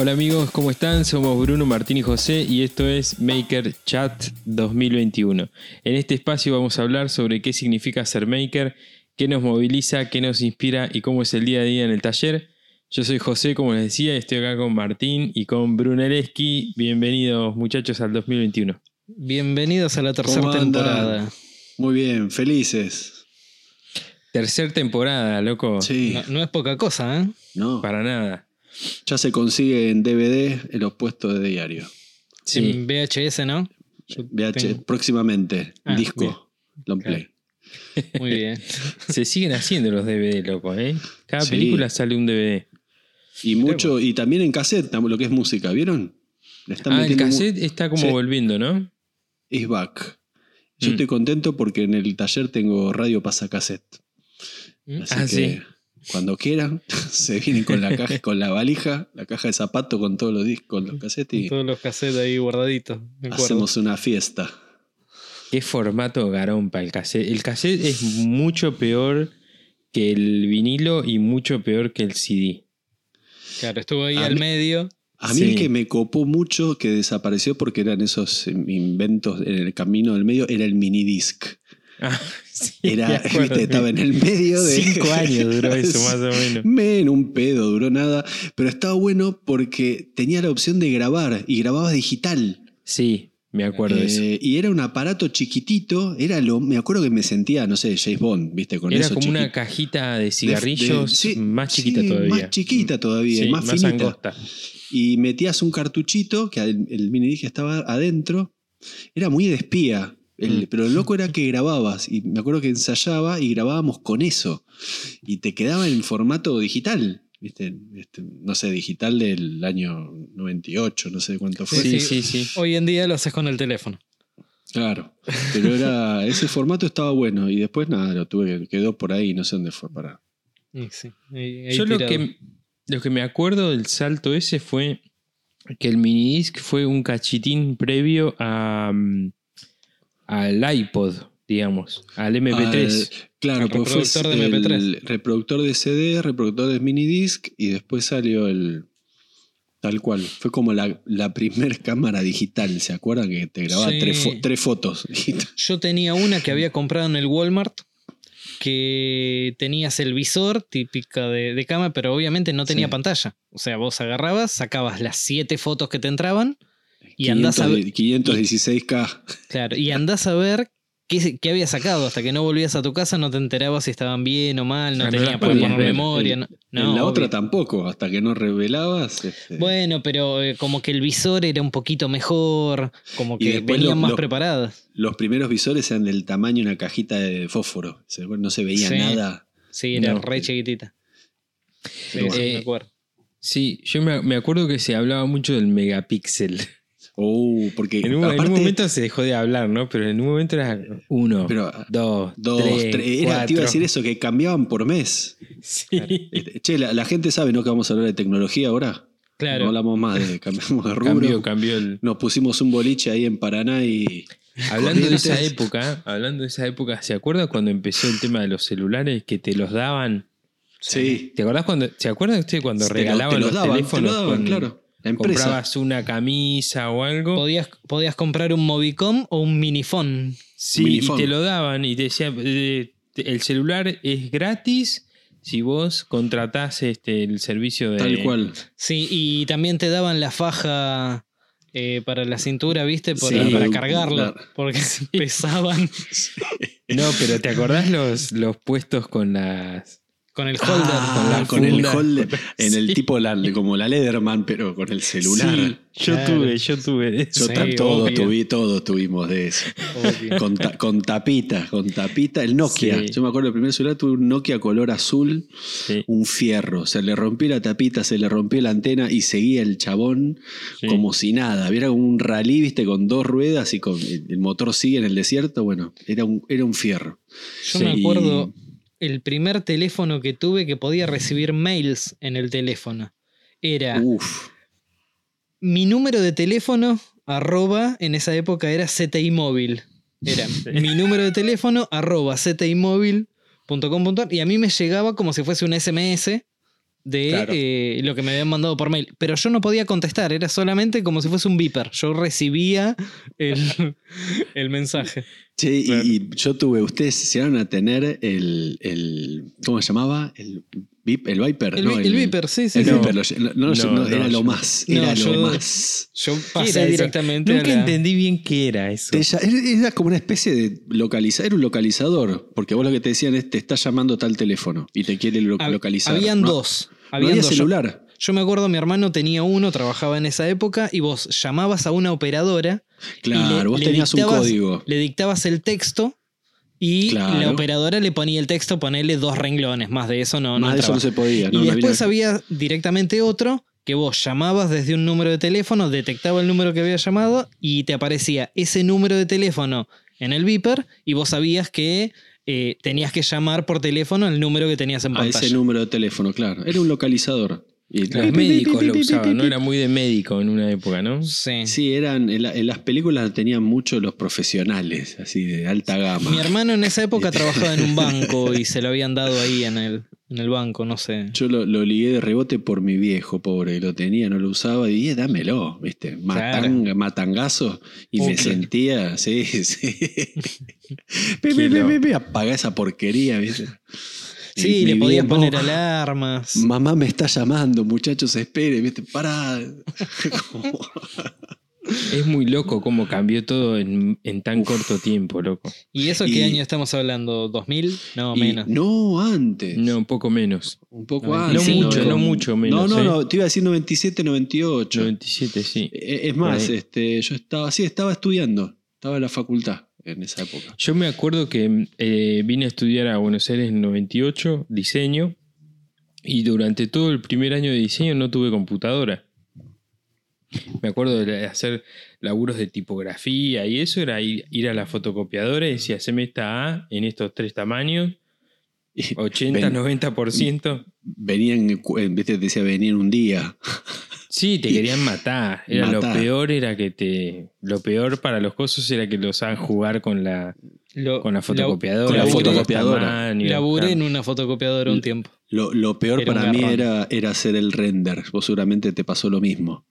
Hola amigos, ¿cómo están? Somos Bruno, Martín y José y esto es Maker Chat 2021. En este espacio vamos a hablar sobre qué significa ser maker, qué nos moviliza, qué nos inspira y cómo es el día a día en el taller. Yo soy José, como les decía, estoy acá con Martín y con Brunelleschi. Bienvenidos muchachos al 2021. Bienvenidos a la tercera temporada. Muy bien, felices. Tercer temporada, loco. Sí, No, no es poca cosa, ¿eh? no. Para nada. Ya se consigue en DVD en los puestos de diario. Sí. En VHS, ¿no? Yo VH, tengo- próximamente, Ah, disco, bien. long Claro. play. Muy bien. Se siguen haciendo los DVD, loco, ¿eh? Cada Sí. película sale un DVD. Y mucho, y también en cassette, lo que es música, ¿vieron? Le están Ah, el cassette está como Sí. volviendo, ¿no? is back. Yo Mm. estoy contento porque en el taller tengo radio pasacassette. Mm. Así Ah, que sí. Cuando quieran, se vienen con la caja, con la valija, la caja de zapato con todos los discos, los cassettes y Todos los cassettes ahí guardaditos. Hacemos una fiesta. Qué formato garompa el cassette. El cassette es mucho peor que el vinilo y mucho peor que el CD. Claro, estuvo ahí A al mí- medio. A mí Sí. el que me copó mucho, que desapareció porque eran esos inventos en el camino del medio, era el minidisc. Ah, sí, Era, acuerdo. viste, estaba en el medio de. Cinco años duró eso, más o menos. Men, un pedo, duró nada. Pero estaba bueno porque tenía la opción de grabar y grababas digital. Sí, me acuerdo de eso. Eh, y era un aparato chiquitito. Era lo. Me acuerdo que me sentía, no sé, James Bond, viste, con Era eso como una cajita de cigarrillos de- sí, más chiquita sí, todavía. Más chiquita todavía, Sí, más, finita. angosta. y metías un cartuchito, que el, el minidisc estaba adentro. Era muy de espía. El- Mm. Pero lo loco era que grababas. Y me acuerdo que ensayaba y grabábamos con eso. Y te quedaba en formato digital. ¿Viste? Este, no sé, digital del año 98, no sé cuánto fue. Sí, sí. sí, sí. Hoy en día lo haces con el teléfono. Claro. Pero era. Ese formato estaba bueno. Y después nada, lo tuve, quedó por ahí, no sé dónde fue para. Y sí, ahí- ahí Yo lo que, lo que me acuerdo del salto ese fue que el minidisc fue un cachitín previo a, mm, al iPod, digamos, al MP3. Al- claro, Al porque fue reproductor de MP3. el reproductor de CD, reproductor de minidisc y después salió el. Tal cual. Fue como la, la primer cámara digital, ¿se acuerdan? Que te grababa Sí. tres, fo- tres fotos. Yo tenía una que había comprado en el Walmart que tenías el visor típica de, de cama, pero obviamente no tenía Sí. pantalla. O sea, vos agarrabas, sacabas las siete fotos que te entraban y andás a ver, 516K. claro, y andás a ver qué, qué había sacado. Hasta que no volvías a tu casa no te enterabas si estaban bien o mal, no Ah, no tenía las para podías poner ver. memoria. No- en no, la otra tampoco, hasta que no revelabas. este, Bueno, pero eh, como que el visor era un poquito mejor, como que venían lo- más lo- preparadas. Los primeros visores eran del tamaño de una cajita de fósforo. No se veía Sí. nada. Sí, era No. re chiquitita. Sí, sí, bueno. me acuerdo. Sí, yo me, me acuerdo que se hablaba mucho del megapíxel. Oh, porque En un, en un aparte, momento se dejó de hablar, ¿no? Pero en un momento era uno, Pero, dos, Dos, tres, tres. Era, te iba a decir eso, que cambiaban por mes. Sí. Che, la, la gente sabe, ¿no? Que vamos a hablar de tecnología ahora. Claro. No hablamos más de cambiamos de rubro. Cambió, cambió el. Nos pusimos un boliche ahí en Paraná y. Hablando de esa época, hablando de esa época, ¿se acuerda cuando empezó el tema de los celulares que te los daban? Sí. ¿Te acordás cuando, ¿se cuando Te regalaban te los los daban, te teléfonos? daban, con- claro. La empresa. comprabas una camisa o algo. Podías, podías comprar un Movicom o un Minifone. Sí, y te lo daban y te decían, eh, el celular es gratis si vos contratás este, el servicio de... Tal cual. Sí, y también te daban la faja eh, para la cintura, ¿viste? Para, Sí. para cargarla. Claro. Porque pesaban No, pero ¿te acordás los, los puestos con las... con el holder. Ah, con la con el holder. En el Sí. tipo la- como la Leatherman, pero con el celular. Sí, yo Claro. tuve, yo tuve. de eso. Yo Sí, todos, tuvi- todos tuvimos de eso. Con, ta- con tapita, con tapita. El Nokia. Sí. Yo me acuerdo, el primer celular tuve un Nokia color azul, Sí, un fierro. Se le rompió la tapita, se le rompió la antena y seguía el chabón sí. como si nada. Era como un rally, viste, con dos ruedas y con el motor sigue en el desierto. Bueno, era un, era un fierro. Yo me acuerdo el primer teléfono que tuve que podía recibir mails en el teléfono. Era Uf. mi número de teléfono, arroba, en esa época era CTI móvil. Era mi número de teléfono, arroba CTI móvil. .com.ar, y a mí me llegaba como si fuese un SMS de Claro. eh, lo que me habían mandado por mail. Pero yo no podía contestar, era solamente como si fuese un beeper. Yo recibía el, el mensaje. Sí, y- Claro. y, yo tuve, ustedes llegaron a tener el, el ¿cómo se llamaba? El, Vip- el Viper, El, ¿no? el beeper, sí, sí. El. No. Viper, lo- no, no, era no, lo más, No, era yo- lo más. Yo ¿Qué pasé directamente Nunca a la- entendí bien qué era eso. Era era como una especie de localizar, era un localizador, porque vos lo que te decían es te está llamando tal teléfono y te quiere lo- Hab- localizar. Habían No- dos. Habían había dos. Yo- celular. Yo me acuerdo, mi hermano tenía uno, trabajaba en esa época, y vos llamabas a una operadora. y Claro, le- vos le tenías un dictabas- código. Le dictabas el texto y Claro. la operadora le ponía el texto, ponerle dos renglones. Más de eso no, Más no de eso no se podía. no, y no después había- había directamente otro que vos llamabas desde un número de teléfono, detectaba el número que había llamado y te aparecía ese número de teléfono en el beeper y vos sabías que eh, tenías que llamar por teléfono el número que tenías en a pantalla. ese número de teléfono, claro. Era un localizador. Y- Los médicos lo usaban, no era muy de médico en una época, ¿no? Sí. Sí, eran, en, la- en las películas tenían mucho los profesionales, así de alta gama. Mi hermano en esa época trabajaba en un banco y se lo habían dado ahí en el, en el banco, no sé. Yo lo, lo ligué de rebote por mi viejo, pobre, lo tenía, no lo usaba, y dije, dámelo, ¿viste? Matanga, Matangazo, y me sentía, sí, sí. Apaga esa porquería, ¿viste? Sí, le viejo, poner "No, alarmas. Mamá me está llamando, muchachos, espere, ¿viste? Pará. Es muy loco cómo cambió todo en, en tan corto tiempo, loco. ¿Y eso qué Y- año estamos hablando? ¿2000? No, y- menos. no, antes. No, un poco menos. Un poco No antes. mucho, no mucho menos, No, no, ¿eh? no, te iba a decir 97, 98. 97, sí. Eh, Es más, este, yo estaba, sí, estaba estudiando, estaba en la facultad en esa época. Yo me acuerdo que eh, vine a estudiar a Buenos Aires en 98, diseño, y durante todo el primer año de diseño no tuve computadora. Me acuerdo de hacer laburos de tipografía y eso era ir, ir a la fotocopiadora y decía, haceme esta A en estos tres tamaños, Y 80, ven- 90%. venían, eh, viste, te decía, venían un día. Sí, te Y- querían matar. Era Matar. lo peor era que te. Lo peor para los cosos era que los hagan jugar con la, Lo- con la fotocopiadora. con la fotocopiadora. Laburé claro. en una fotocopiadora un tiempo. Lo, lo peor Era para mí era, era hacer el render. Vos seguramente te pasó lo mismo.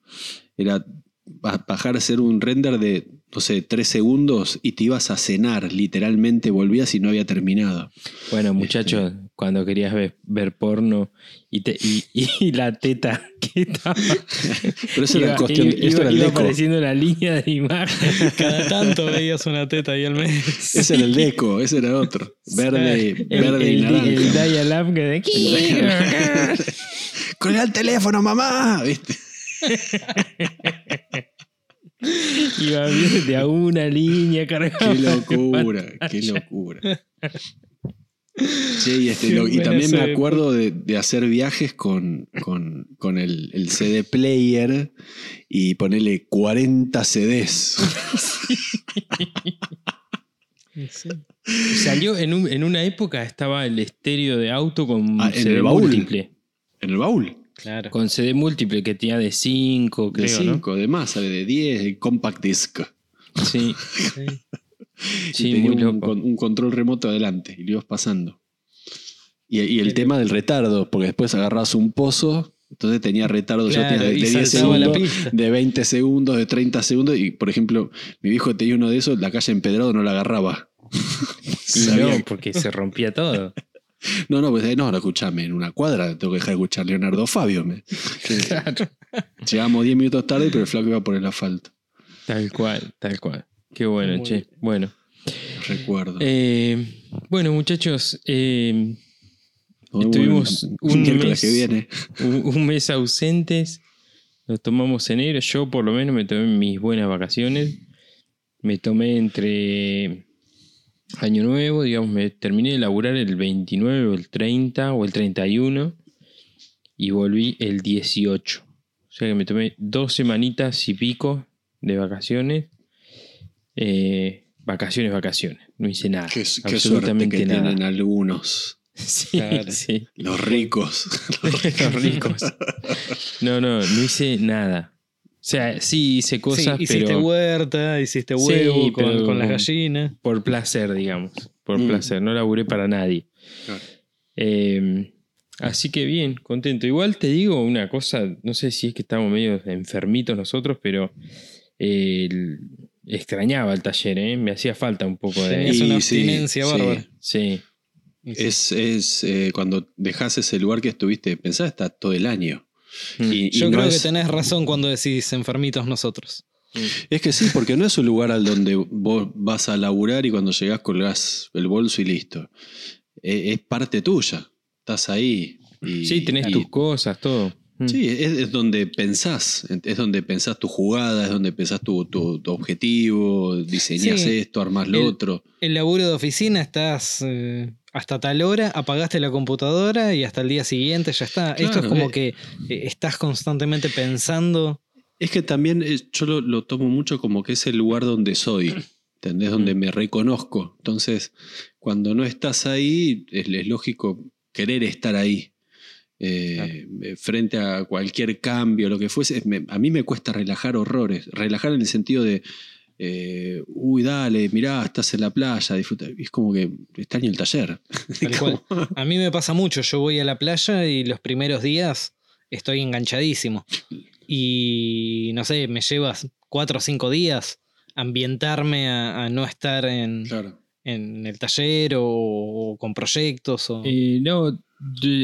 Era ba- bajar a hacer un render de, no sé, tres segundos y te ibas a cenar, literalmente volvías y no había terminado. Bueno, muchachos, cuando querías ver, ver porno y, te, y, y la teta que estaba. Pero eso era cuestión, iba- esto era el iba deco. apareciendo la línea de imagen. Cada tanto veías una teta ahí al mes. Ese era el deco, ese era otro. Verde, El, verde y el, naranja. el dial-up que de ¡Colgá el teléfono, mamá! ¿Viste? Iba bien de a una línea cargada. Qué locura, qué locura. Sí, y, este, lo- y también me acuerdo de, de hacer viajes con, con, con el, el CD player y ponerle 40 CDs. Sí. Salió en, un- en una época estaba el estéreo de auto con Ah, en el baúl. múltiple. En el baúl. Claro. Con CD múltiple que tenía de 5, De creo, 5, de más, de 10, de compact disc. ¿no? Sí, Sí. muy un, loco. con- un control remoto adelante y lo ibas pasando. Y, y el Qué tema del retardo, porque después agarrabas un pozo, entonces tenía retardo, yo Claro, tenía de, de 10 saltaba la segundos, de 20 segundos, de 30 segundos, y por ejemplo, mi viejo tenía uno de esos, la calle empedrado no la agarraba. No, porque se rompía todo. No, no, pues eh, no, no, escuchame, en una cuadra tengo que dejar de escuchar Leonardo Fabio. Me. Claro. Llegamos 10 minutos tarde, pero el flaco iba por el asfalto. Tal cual, tal cual. Qué bueno, Muy che. bien. Bueno. Recuerdo. Eh, bueno, muchachos, eh, estuvimos un mes- que viene. un, un mes ausentes. Nos tomamos enero. Yo, por lo menos, me tomé mis buenas vacaciones. Me tomé entre Año Nuevo, digamos, me terminé de laburar el 29 o el 30 o el 31 y volví el 18. O sea que me tomé dos semanitas y pico de vacaciones. Eh, vacaciones, vacaciones. No hice nada. Qué, qué absolutamente que nada. tienen algunos, Sí, Claro. sí. los ricos. Los ricos. No, no, no hice nada. O sea, sí hice cosas, Sí, hiciste pero huerta, hiciste Sí, huevo con, pero- con las gallinas. por placer, digamos. Por Mm. placer. No laburé para nadie. Claro. Eh, Así que bien, contento. Igual te digo una cosa, no sé si es que estamos medio enfermitos nosotros, pero eh, el- extrañaba el taller, ¿eh? me hacía falta un poco de... Tenías una abstinencia sí. bárbara. Sí, Es, es eh, cuando dejas ese lugar que estuviste, pensás, está todo el año. Mm. Y- y Yo no creo es- que tenés razón cuando decís enfermitos nosotros. Es que sí, porque no es un lugar al donde vos vas a laburar y cuando llegás colgás el bolso y listo. E- Es, parte tuya. Estás ahí. Y, sí, tenés y- tus cosas, todo. Mm. Sí, es, es donde pensás. Es donde pensás tu jugada, es donde pensás tu, tu- tu objetivo, diseñás Sí. esto, armás lo El- otro. El laburo de oficina estás eh, hasta tal hora, apagaste la computadora y hasta el día siguiente ya está. Esto es como eh. que eh, estás constantemente pensando. Es que también eh, yo lo, lo tomo mucho como que es el lugar donde soy, ¿entendés? Donde Mm. me reconozco. Entonces, cuando no estás ahí, es, es lógico querer estar ahí. Eh, Frente a cualquier cambio, lo que fuese, me- a mí me cuesta relajar horrores. Relajar en el sentido de, eh, uy, dale, mirá, estás en la playa, disfruta. Es como que extraño el taller. Cual. A mí me pasa mucho. Yo voy a la playa y los primeros días estoy enganchadísimo. Y no sé, me llevas cuatro o cinco días ambientarme a, a no estar en, Claro. en el taller o, o con proyectos. O... Eh, no,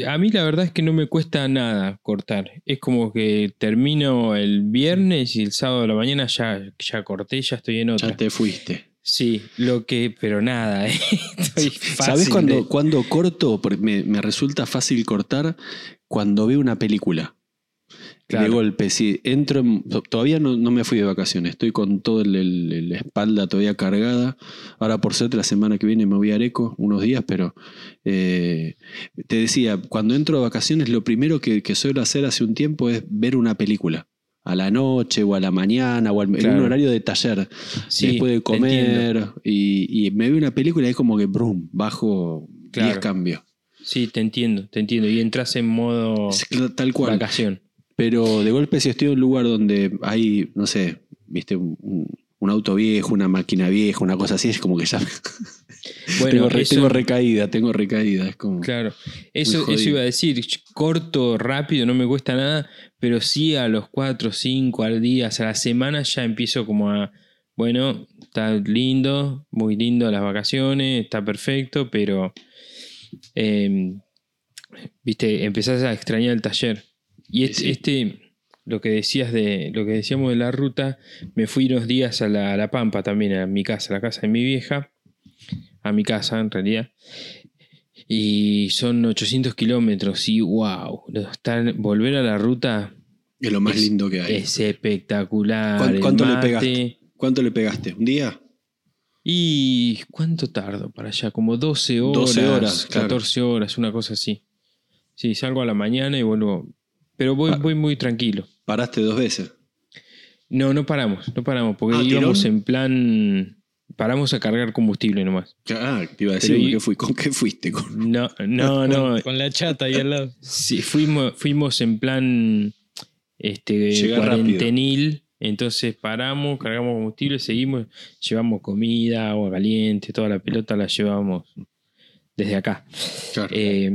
a mí la verdad es que no me cuesta nada cortar. Es como que termino el viernes y el sábado de la mañana ya, ya corté, ya estoy en otra. Ya te fuiste. Sí, lo que, pero nada, ¿eh? Estoy fácil ¿Sabes cuando, de- cuando corto? Porque me, me resulta fácil cortar cuando veo una película. Claro. De golpe, si entro en- to- Todavía no, no me fui de vacaciones, estoy con toda la espalda todavía cargada. Ahora, por suerte, la semana que viene me voy a Areco unos días, pero eh, te decía, cuando entro de vacaciones, lo primero que, que suelo hacer hace un tiempo es ver una película. A la noche o a la mañana o al- en un horario de taller. Sí, después de comer y, y me veo una película y es como que brum, bajo 10 Claro. cambios. Sí, te entiendo, te entiendo. Y entras en modo tal cual. vacación. Pero de golpe si estoy en un lugar donde hay, no sé, viste, un, un auto viejo, una máquina vieja, una cosa así, es como que ya Bueno, tengo, re- eso- tengo recaída, tengo recaída. Es como. Claro, eso, eso iba a decir, corto, rápido, no me cuesta nada, pero sí a los 4, 5 al día, a la semana ya empiezo como a, bueno, está lindo, muy lindo las vacaciones, está perfecto, pero, eh, viste, empezás a extrañar el taller. Y este, Sí, este, lo que decías de, lo que decíamos de la ruta, me fui unos días a la, a la Pampa también, a mi casa, a la casa de mi vieja, a mi casa en realidad. Y son 800 kilómetros y wow, estar, volver a la ruta Es lo más Es- lindo que hay. es espectacular. ¿Cuán- el cuánto le pegaste? ¿Cuánto le pegaste? ¿Un día? ¿Y cuánto tardo para allá? Como 12 horas, 12 horas, claro. 14 horas, una cosa así. Sí, salgo a la mañana y vuelvo. Pero voy, voy muy tranquilo. Paraste dos veces. No, no paramos, no paramos, porque Ah, íbamos ¿tirón? en plan. Paramos a cargar combustible nomás. Ah, te iba a decir, Pero ¿con y- qué, fui? ¿con qué fuiste? Con- No, no, no. Con la chata ahí al lado. Sí, fuimos, fuimos en plan este, Llegar cuarentenil. Entonces paramos, cargamos combustible, seguimos, llevamos comida, agua caliente, toda la pelota la llevamos desde acá. Claro. Eh,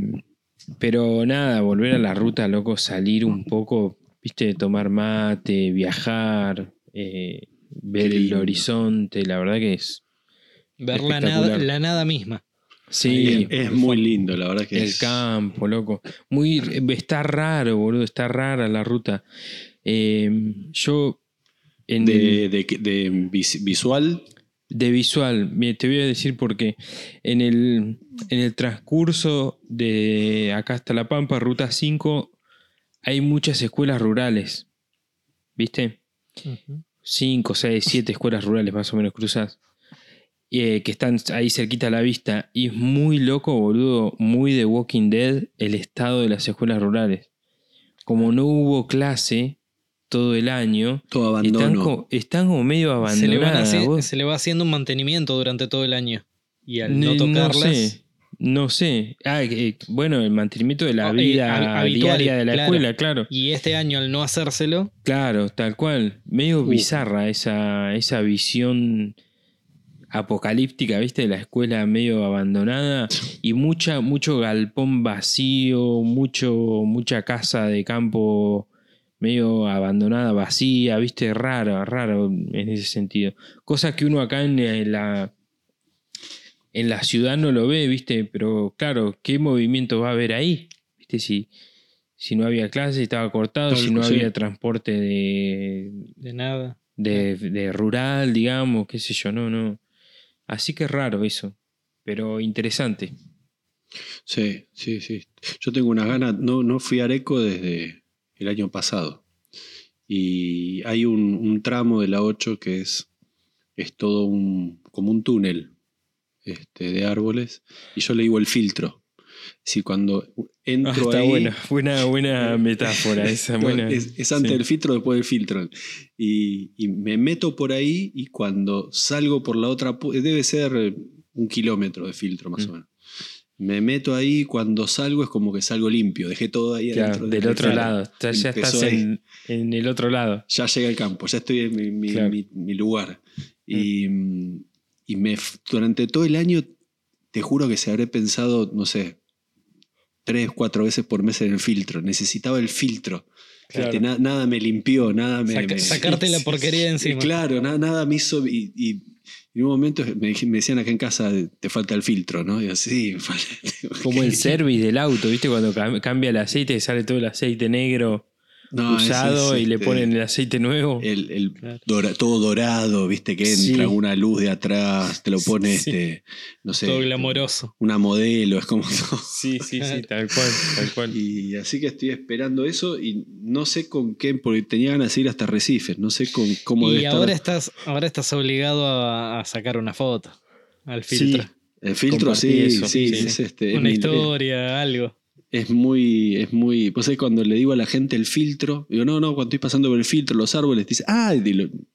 pero nada, volver a la ruta, loco, salir un poco, viste, tomar mate, viajar, eh, ver el horizonte, la verdad que es. Ver la nada, la nada misma. Sí, es, es muy lindo, la verdad que el es. campo, loco. Muy, está raro, boludo, está rara la ruta. Eh, yo, en, De, de, de vis- visual, de visual, te voy a decir porque en el, en el transcurso de acá hasta La Pampa, Ruta 5, hay muchas escuelas rurales. ¿Viste? 5, 6, 7 escuelas rurales más o menos cruzadas. eh, que están ahí cerquita a la vista. Y es muy loco, boludo, muy de Walking Dead el estado de las escuelas rurales. Como no hubo clase todo el año, todo están, abandono. están como medio Se le, abandonadas. vos- se le va haciendo un mantenimiento durante todo el año. Y al no Ni- tocarlas. sé. No sé. Ah, eh, bueno, el mantenimiento de la Ah, eh, vida hab- habitual, diaria de la claro. escuela, claro. Y este año al no hacérselo, Claro, tal cual. Medio Uh. bizarra esa, esa visión apocalíptica, ¿viste? La escuela medio abandonada y mucha, mucho galpón vacío, mucho, mucha casa de campo medio abandonada, vacía, ¿viste? Raro, raro en ese sentido. Cosa que uno acá en la, en la ciudad no lo ve, ¿viste? Pero claro, ¿qué movimiento va a haber ahí? ¿Viste? Si, si no había clase, estaba cortado, si no había transporte de... De nada. De, de rural, digamos, qué sé yo, no, no. Así que raro eso, pero interesante. Sí, sí, sí. Yo tengo unas ganas, no, no fui a Areco desde el año pasado. Y hay un, tramo de la 8 que es, es todo un, como un túnel este, de árboles. Y yo le digo el filtro. Si cuando entro ah, está ahí, buena, buena, buena metáfora esa. buena, es, antes del filtro, después del filtro. Y, y, me meto por ahí y cuando salgo por la otra, debe ser un kilómetro de filtro más mm. o menos. Me meto ahí, cuando salgo es como que salgo limpio, dejé todo ahí adentro. del otro lado, ya, estás en, en, el otro lado. Ya llega el campo, ya estoy en mi, mi, mi, lugar. Mm. Y, y me, durante todo el año, te juro que se habré pensado, no sé, tres, cuatro veces por mes en el filtro. Necesitaba el filtro. Este, nada me limpió, nada me, Sacarte la porquería encima. Claro, nada, nada me hizo. Y, en un momento me, decían acá en casa, te falta el filtro, ¿no? Y así, Como el service del auto, ¿viste? Cuando cambia el aceite sale todo el aceite negro usado y le este, ponen el aceite nuevo. El, todo dorado, viste que entra una luz de atrás, te lo pone este, no sé. Todo glamoroso. Una modelo, es como Sí, sí, sí, tal cual, tal cual. Y así que estoy esperando eso y no sé con qué, porque tenía ganas de ir hasta Recife, no sé con cómo Y ahora estás, ahora estás obligado a, sacar una foto al filtro. El filtro, sí, sí, Es este, una historia, algo es muy, es muy, pues ahí cuando le digo a la gente el filtro, digo, no, no, cuando estoy pasando por el filtro, los árboles, dice, ah,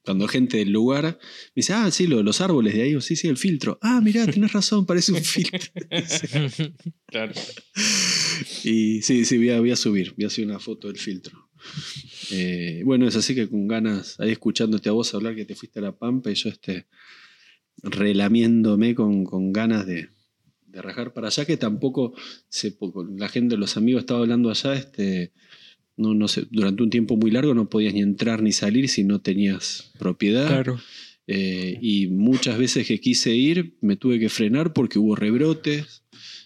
cuando gente del lugar me dice, ah, sí, los árboles de ahí, sí, sí, el filtro. Ah, mirá, tienes razón, parece un filtro. claro. Y sí, sí, voy a, voy a, subir, voy a hacer una foto del filtro. Eh, bueno, es así que con ganas, ahí escuchándote a vos hablar que te fuiste a la pampa y yo este, relamiéndome con, con ganas de, de rajar para allá, que tampoco se, la gente, los amigos estaba hablando allá, este, no, no sé, durante un tiempo muy largo no podías ni entrar ni salir si no tenías propiedad. Claro. Eh, y muchas veces que quise ir me tuve que frenar porque hubo rebrotes.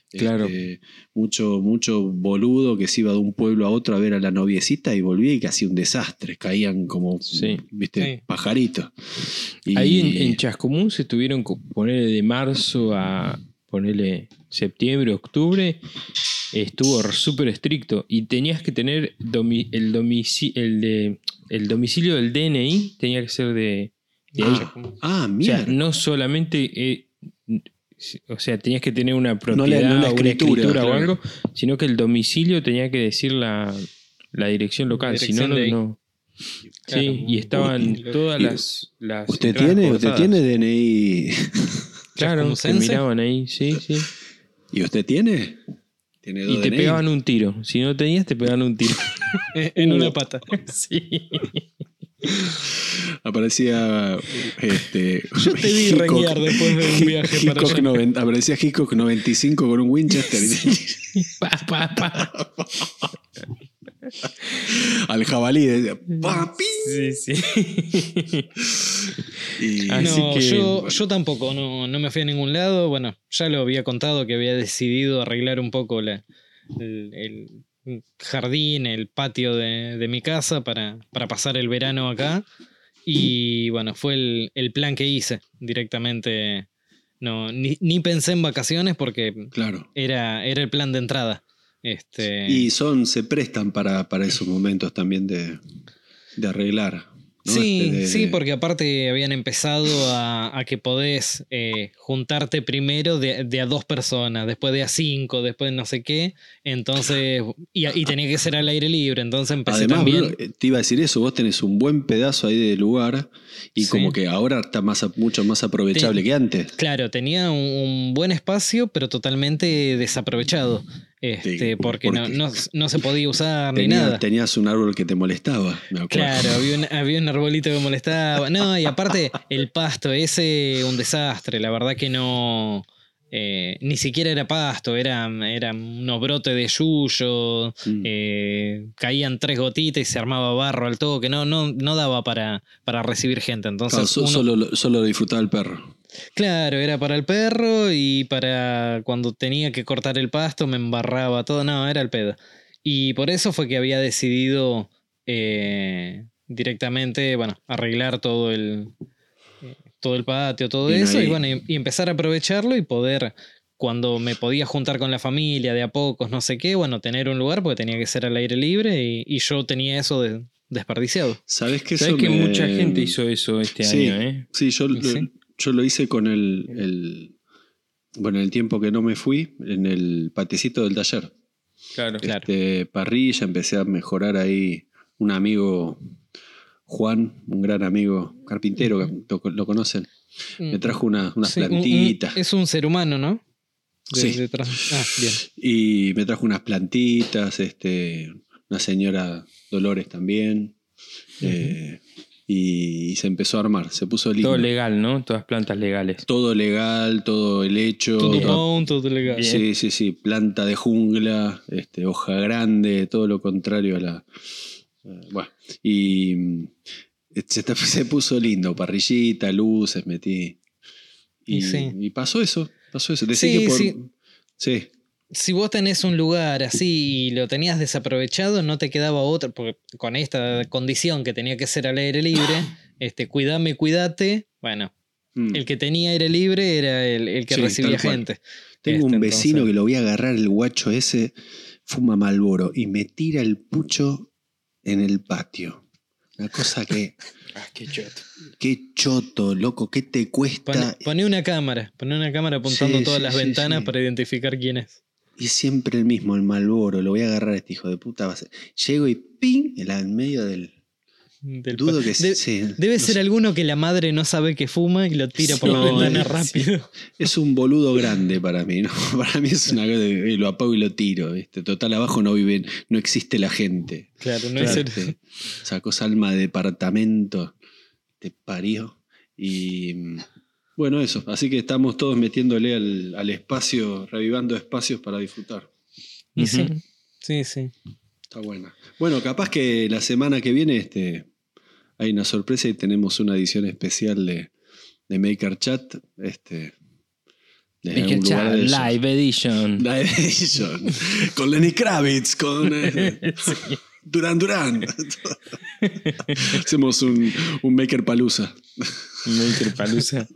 Claro. Este, mucho, mucho boludo que se iba de un pueblo a otro a ver a la noviecita y volvía y casi un desastre. Caían como, viste, pajaritos. Ahí en, en, Chascomún se tuvieron que poner de marzo a, ponele septiembre, octubre, estuvo súper estricto y tenías que tener el, domicilio, el, de, el domicilio del DNI, tenía que ser de, ah, ah, mira. O sea, no solamente, eh, o sea, tenías que tener una propiedad o una escritura o algo, sino que el domicilio tenía que decir la, dirección local, si no, no. Sí, y estaban todas las, las. ¿Usted tiene, ¿Usted tiene DNI? Claro, se miraban ahí, sí, sí. ¿Y usted tiene? ¿Tiene y te pegaban un tiro. Si no tenías, te pegaban un tiro. en una pata. sí. Aparecía este, Yo te vi renguear después de un viaje para allá. 90, aparecía Hitchcock 95 con un Winchester. pa, pa, pa. Al jabalí. Decía, ¡Papi! Sí, sí. no, yo, yo, tampoco, no, no, me fui a ningún lado. Bueno, ya lo había contado que había decidido arreglar un poco el, jardín, el patio de, mi casa para, para, pasar el verano acá. Y bueno, fue el, el plan que hice directamente. No, ni, ni, pensé en vacaciones porque claro. era, era el plan de entrada. Este... Y son, se prestan para, para esos momentos también de, de arreglar. Sí, este, sí, porque aparte habían empezado a, que podés eh, juntarte primero de, a dos personas, después de a cinco, después de no sé qué. Entonces, y, tenía que ser al aire libre. Entonces empecé Además, también. Eh, te iba a decir eso, vos tenés un buen pedazo ahí de lugar y como que ahora está más, mucho más aprovechable que antes. Claro, tenía un, buen espacio, pero totalmente desaprovechado. Este, Sí, porque ¿por no, no, no se podía usar ni nada. Tenías un árbol que te molestaba, me acuerdo. Claro, había un, había un arbolito que molestaba. No, y aparte el pasto ese, un desastre. La verdad que no... eh, ni siquiera era pasto, eran, eran unos brotes de yuyo, Mm. eh, caían tres gotitas y se armaba barro al toque. No, no, no daba para, para recibir gente. Entonces, Claro, uno- solo, lo- solo lo disfrutaba el perro. Claro, era para el perro y para cuando tenía que cortar el pasto me embarraba todo. No, era el pedo. Y por eso fue que había decidido eh, directamente, bueno, arreglar todo el, eh, todo el patio, todo Y no eso, hay- y bueno, y, y empezar a aprovecharlo y poder, cuando me podía juntar con la familia de a pocos, no sé qué, bueno, tener un lugar porque tenía que ser al aire libre y, y yo tenía eso de- desperdiciado. ¿Sabes qué? Sabes Eso que me- mucha gente hizo eso este Sí. año, ¿eh? Sí, yo, sí. Yo lo hice con el, el- Bueno, el tiempo que no me fui, en el patecito del taller. Claro. Claro. Este, parrilla, empecé a mejorar ahí. Un amigo, Juan, un gran amigo carpintero, lo, lo conocen. Me trajo una- unas Sí, un- un- plantitas. es un ser humano, ¿no? De- Sí. de ah, bien. Y me trajo unas plantitas, este, una señora Dolores también. eh, y, se empezó a armar, se puso lindo. Todo legal, ¿no? Todas plantas legales. Todo legal, todo el hecho. Todo Bien. on, todo legal. Bien. Sí, sí, sí. Planta de jungla, este, hoja grande, todo lo contrario a la. eh, bueno, y mm, se, puso lindo, parrillita, luces, metí. Y, Y sí. y pasó eso, pasó eso. Decí Sí, que por- sí. sí. Si vos tenés un lugar así y lo tenías desaprovechado, no te quedaba otro, porque con esta condición que tenía que ser al aire libre, este, cuidame, cuídate, bueno, Mm. el que tenía aire libre era el, el que Sí, recibía gente. Tengo Este, un vecino entonces- que lo voy a agarrar, el guacho ese, fuma Malboro y me tira el pucho en el patio. Una cosa que. Ah, qué choto. Qué choto, loco, qué te cuesta. Pone una cámara, pone una cámara apuntando Sí, todas sí, las sí, ventanas para identificar quién es. Y es siempre el mismo, el Malboro. Lo voy a agarrar a este hijo de puta. va a ser- Llego y ¡ping! En medio del. Del Dudo que De- sí, Debe no ser sé. alguno que la madre no sabe que fuma y lo tira por la ventana rápido. Es un boludo grande para mí, ¿no? Para mí es una cosa de lo apago y lo tiro. ¿viste? Total, abajo no viven, no existe la gente. Claro, no es el- Este, Sacó alma de departamento, te parió. Y mm, bueno, eso. Así que estamos todos metiéndole al, al espacio, revivando espacios para disfrutar. Y sí, Ujú. sí, sí. Está buena. Bueno, capaz que la semana que viene este, hay una sorpresa y tenemos una edición especial de, de Maker Chat. Este, desde Make algún it lugar de esos. Live Edition. Live Edition. con Lenny Kravitz, con eh, Duran Duran. Hacemos un, un Maker Palusa. Maker Palusa.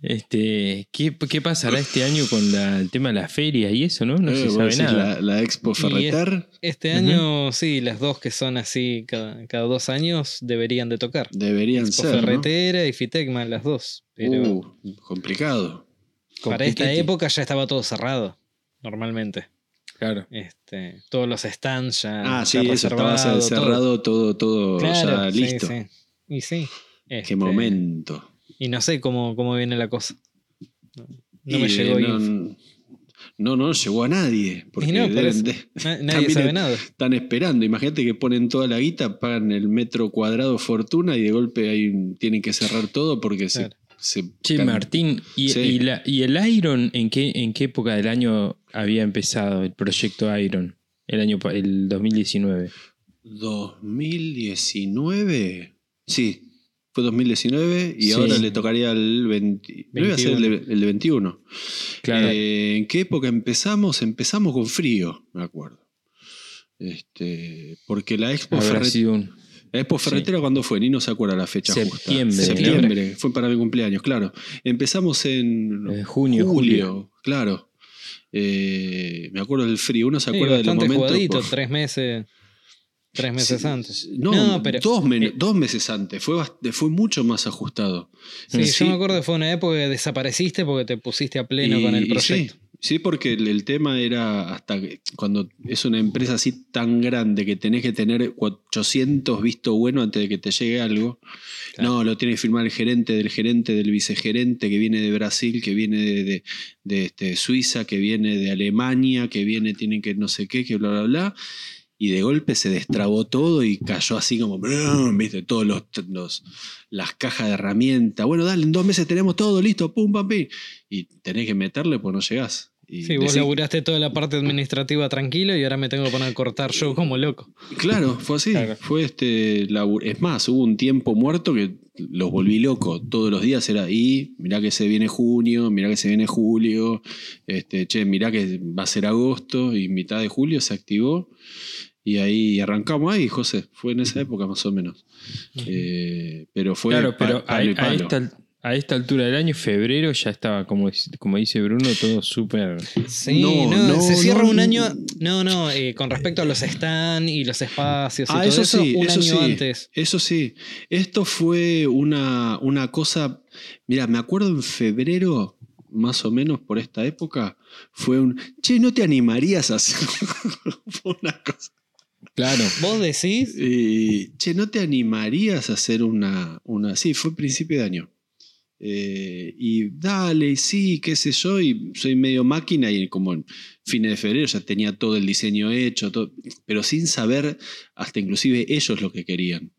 Este, ¿qué, ¿Qué pasará este año con la- el tema de las ferias y eso, no? No se sabe nada. La, la Expo Ferreter Este año, sí, las dos que son así cada, cada dos años deberían de tocar. deberían Expo ser. ¿no? Ferretera y Fitecma, las dos. Pero Uh, complicado. para esta época ya estaba todo cerrado, normalmente. Claro. Este, todos los stands ya, Ah, sí, eso estaba todo. cerrado, todo, todo, Claro, ya sí, listo. sí. Y sí. Qué este, momento. Y no sé cómo, cómo viene la cosa. No, no me llegó no, info. no, no llegó a nadie. Porque Y no, por deben eso. de- Na- nadie sabe nada. están esperando. Imagínate que ponen toda la guita, pagan el metro cuadrado fortuna y de golpe ahí tienen que cerrar todo porque Claro. se Che, can- Martín, ¿y, Sí. y la- y el Iron en qué, en qué época del año había empezado el proyecto Iron? El año el 2019. 2019. Sí, fue 2019 y Sí. ahora le tocaría el 20. no iba a ser el, de- el de 21. Claro. Eh, ¿En qué época empezamos? Empezamos con frío, me acuerdo. Este, porque la Expo, Habrá Expo Ferretera, ¿cuándo fue? Ni no se acuerda la fecha Septiembre, justa. Septiembre, fue para mi cumpleaños, claro. Empezamos en En junio, julio. claro. Eh, me acuerdo del frío. Uno se Sí, acuerda de los momentos. jugadito, por- tres meses. Tres meses Sí, antes. No, pero. dos, eh, dos meses antes. Fue, mucho más ajustado. Sí, Sí. yo me acuerdo que fue una época que desapareciste porque te pusiste a pleno Y- con el proyecto. Sí, porque el, el tema era hasta que- cuando es una empresa así tan grande que tenés que tener 800 visto bueno antes de que te llegue algo. No, lo tiene que firmar el gerente del gerente del vicegerente que viene de Brasil, que viene de, de- de, este, Suiza, que viene de Alemania, que viene, tienen que no sé qué, que bla, bla, bla. Y de golpe se destrabó todo y cayó así como, brum, viste, todos los, los- las cajas de herramientas. Bueno, dale, en dos meses tenemos todo listo, pum, pam, pim. Y tenés que meterle, pues no llegás. Y Sí, vos laburaste toda la parte administrativa tranquilo y ahora me tengo que poner a cortar yo como loco. Claro, fue así. Claro. Fue este. labu- Es más, hubo un tiempo muerto que los volví loco. Todos los días era, y mirá que se viene junio, mirá que se viene julio, este, che, mirá que va a ser agosto, y mitad de julio se activó. Y ahí arrancamos ahí, José. Fue en esa época más o menos. Eh, pero fue. claro, pero a, palo y a palo. A esta altura del año, febrero, ya estaba, como, como dice Bruno, todo súper. Sí, No, no, no, se cierra no, un año. No, no, eh, con respecto a los stands y los espacios y Ah, todo eso eso, sí, un eso año sí. antes. Eso sí. Esto fue una, una cosa. Mira, me acuerdo en febrero, más o menos por esta época, fue un. Che, ¿no te animarías a hacer una cosa? Claro. Vos decís, Eh, che, ¿no te animarías a hacer una. una sí, fue principio de año. Eh, y dale, sí, qué sé yo, y soy medio máquina y como en fines de febrero ya tenía todo el diseño hecho, todo, pero sin saber hasta inclusive ellos lo que querían.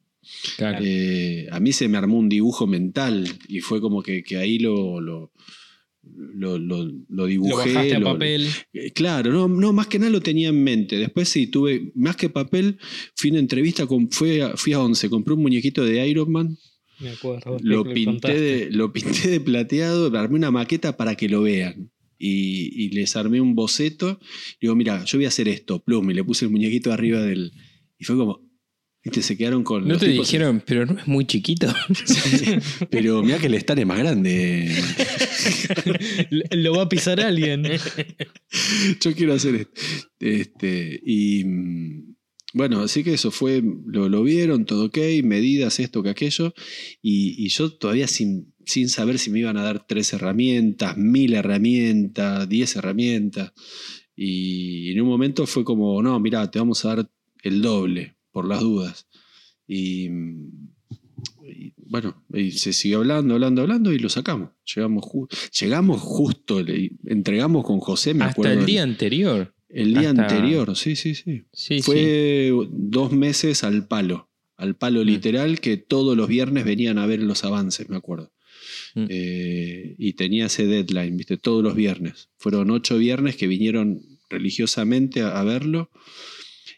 Claro. Eh, a mí se me armó un dibujo mental y fue como que, que ahí lo, lo, lo, lo- lo lo dibujé. bajaste a lo- papel. eh, Claro, no, no, más que nada lo tenía en mente. Después sí, tuve, más que papel, fui a una entrevista, con, fui, a, fui a 11, compré un muñequito de Iron Man, Me acuerdo. lo pinté, de, lo pinté de plateado, armé una maqueta para que lo vean. Y, y les armé un boceto. Digo, mira, yo voy a hacer esto, plum, y le puse el muñequito arriba del... Y fue como... Viste, se quedaron con... ¿No los te tipos- dijeron, pero no es muy chiquito? Sí, pero mira que el stand es más grande. Lo va a pisar alguien. Yo quiero hacer esto. Este, y bueno, así que eso fue, lo, lo vieron, todo ok, medidas, esto que aquello. Y, y yo todavía sin, sin saber si me iban a dar tres herramientas, mil herramientas, diez herramientas. Y en un momento fue como, no, mira, te vamos a dar el doble, por las dudas. Y, y, bueno, y se siguió hablando, hablando, hablando y lo sacamos. Llegamos, ju- llegamos justo, le- entregamos con José, me Hasta acuerdo. el día anterior. El día hasta- anterior, sí, sí, sí. Sí, sí. Fue dos meses al palo, al palo Mm. literal, que todos los viernes venían a ver los avances, me acuerdo. Mm. Eh, y tenía ese deadline, viste, todos los viernes. Fueron ocho viernes que vinieron religiosamente a, a verlo.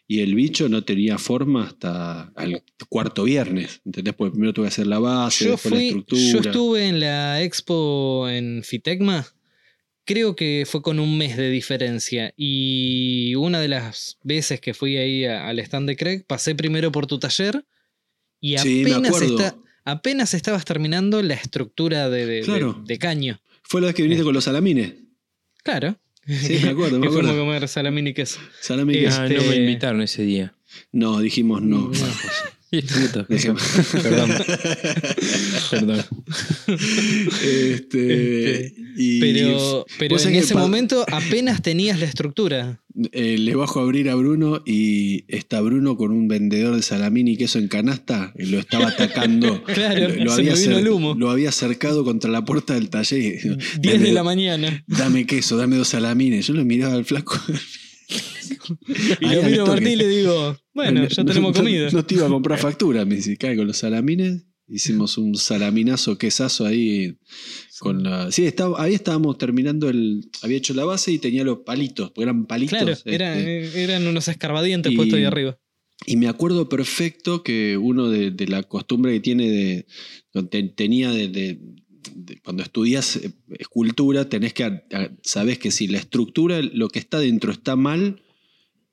Y el bicho no tenía forma hasta el cuarto viernes. ¿Entendés? Porque primero tuve que hacer la base, Yo después la estructura. yo estuve en la expo en Fitecma. Creo que fue con un mes de diferencia. Y una de las veces que fui ahí a- al stand de Craig, pasé primero por tu taller. Y Sí, me apenas, acuerdo. está- apenas estabas terminando la estructura de, de- Claro. de- de caño. Fue la vez que viniste con los salamines. Claro. Sí, me acuerdo, me acuerdo. comer salamín y queso. Salami que- Ah, no Este- me invitaron ese día. No, dijimos no. Dijimos- Perdón. Perdón. Este, y Pero, pero en ese momento apenas tenías la estructura. eh, le bajo a abrir a Bruno y está Bruno con un vendedor de salamín y queso en canasta y lo estaba atacando. Claro, lo, lo se me había vino el humo. lo había acercado contra la puerta del taller. y dijo, 10 de "Dame la mañana. Dame queso, dame dos salamines. Yo lo miraba al flaco. Y lo miro a. Martín y le digo, bueno, No, ya tenemos no- comida. No, te iba a comprar factura, me dice, cae con los salamines. Hicimos un salaminazo, quesazo ahí con la. Sí, estaba, ahí estábamos terminando el. Había hecho la base y tenía los palitos, porque eran palitos. Claro, este, era- eran unos escarbadientes y- puestos ahí arriba. Y me acuerdo perfecto que uno de, de la costumbre que tiene de. te- tenía de- cuando estudias eh, escultura, tenés que. sabés que si la estructura, lo que está dentro está mal,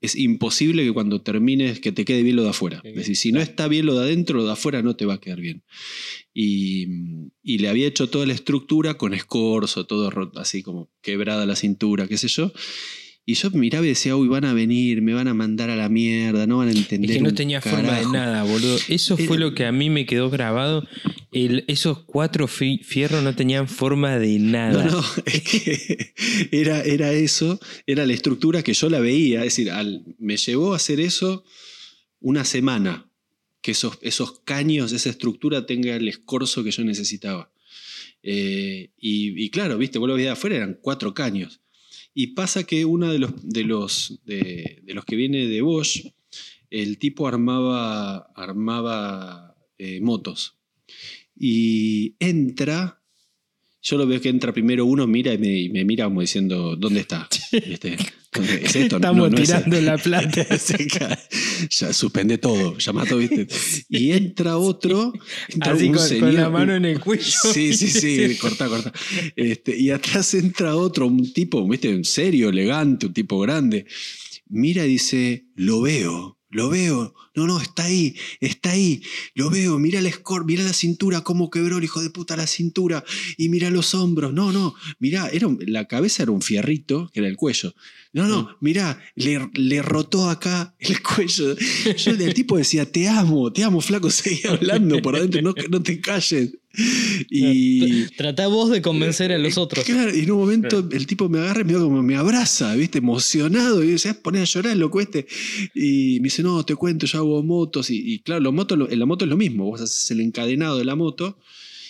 es imposible que cuando termines que te quede bien lo de afuera. Es decir, si no está bien lo de adentro, lo de afuera no te va a quedar bien. Y, y le había hecho toda la estructura con escorzo, todo roto, así como quebrada la cintura, qué sé yo. Y yo miraba y decía, uy, van a venir, me van a mandar a la mierda, no van a entender. Es que no tenía forma de carajo". nada, boludo. Eso fue lo que a mí me quedó grabado el- esos cuatro fi- fierros no tenían forma de nada. No, no, es que era, era eso, era la estructura que yo la veía. Es decir, al- me llevó a hacer eso una semana. Que esos, esos caños, esa estructura tenga el escorzo que yo necesitaba. Eh, y, y claro, viste, vos lo veías de afuera, eran cuatro caños. Y pasa que uno de los, de los, de, los que viene de Bosch, el tipo armaba, armaba eh, motos. Y entra, yo lo veo que entra primero uno, mira y me, y me mira como diciendo, ¿dónde está? ¿Viste? ¿Dónde- ¿Es esto? Estamos No, no es- tirando la plata. Ya suspende todo, llama todo, ¿viste? Y entra otro, entra Así un con, la mano en el cuello. Sí, sí, sí, corta, corta. Este, y atrás entra otro, un tipo, ¿viste? Un serio, elegante, un tipo grande. Mira y dice, lo veo, lo veo. No, no, está ahí, está ahí. Lo veo, mira el score, mira la cintura, cómo quebró el hijo de puta la cintura. Y mira los hombros. No, no, mira, era un- la cabeza era un fierrito, que era el cuello. No, no, mira, le, le rotó acá el cuello. Yo, el tipo decía, te amo, te amo, flaco, seguí hablando por adentro, no, no te calles. Y, Tratá vos de convencer a los otros. Claro, y en un momento el tipo me agarra y me, como me abraza, ¿viste? Emocionado. Y dice, "Ah, poné a llorar, loco este. Y me dice, no, te cuento, yo hago motos. Y, y claro, los motos, en la moto es lo mismo. Vos haces el encadenado de la moto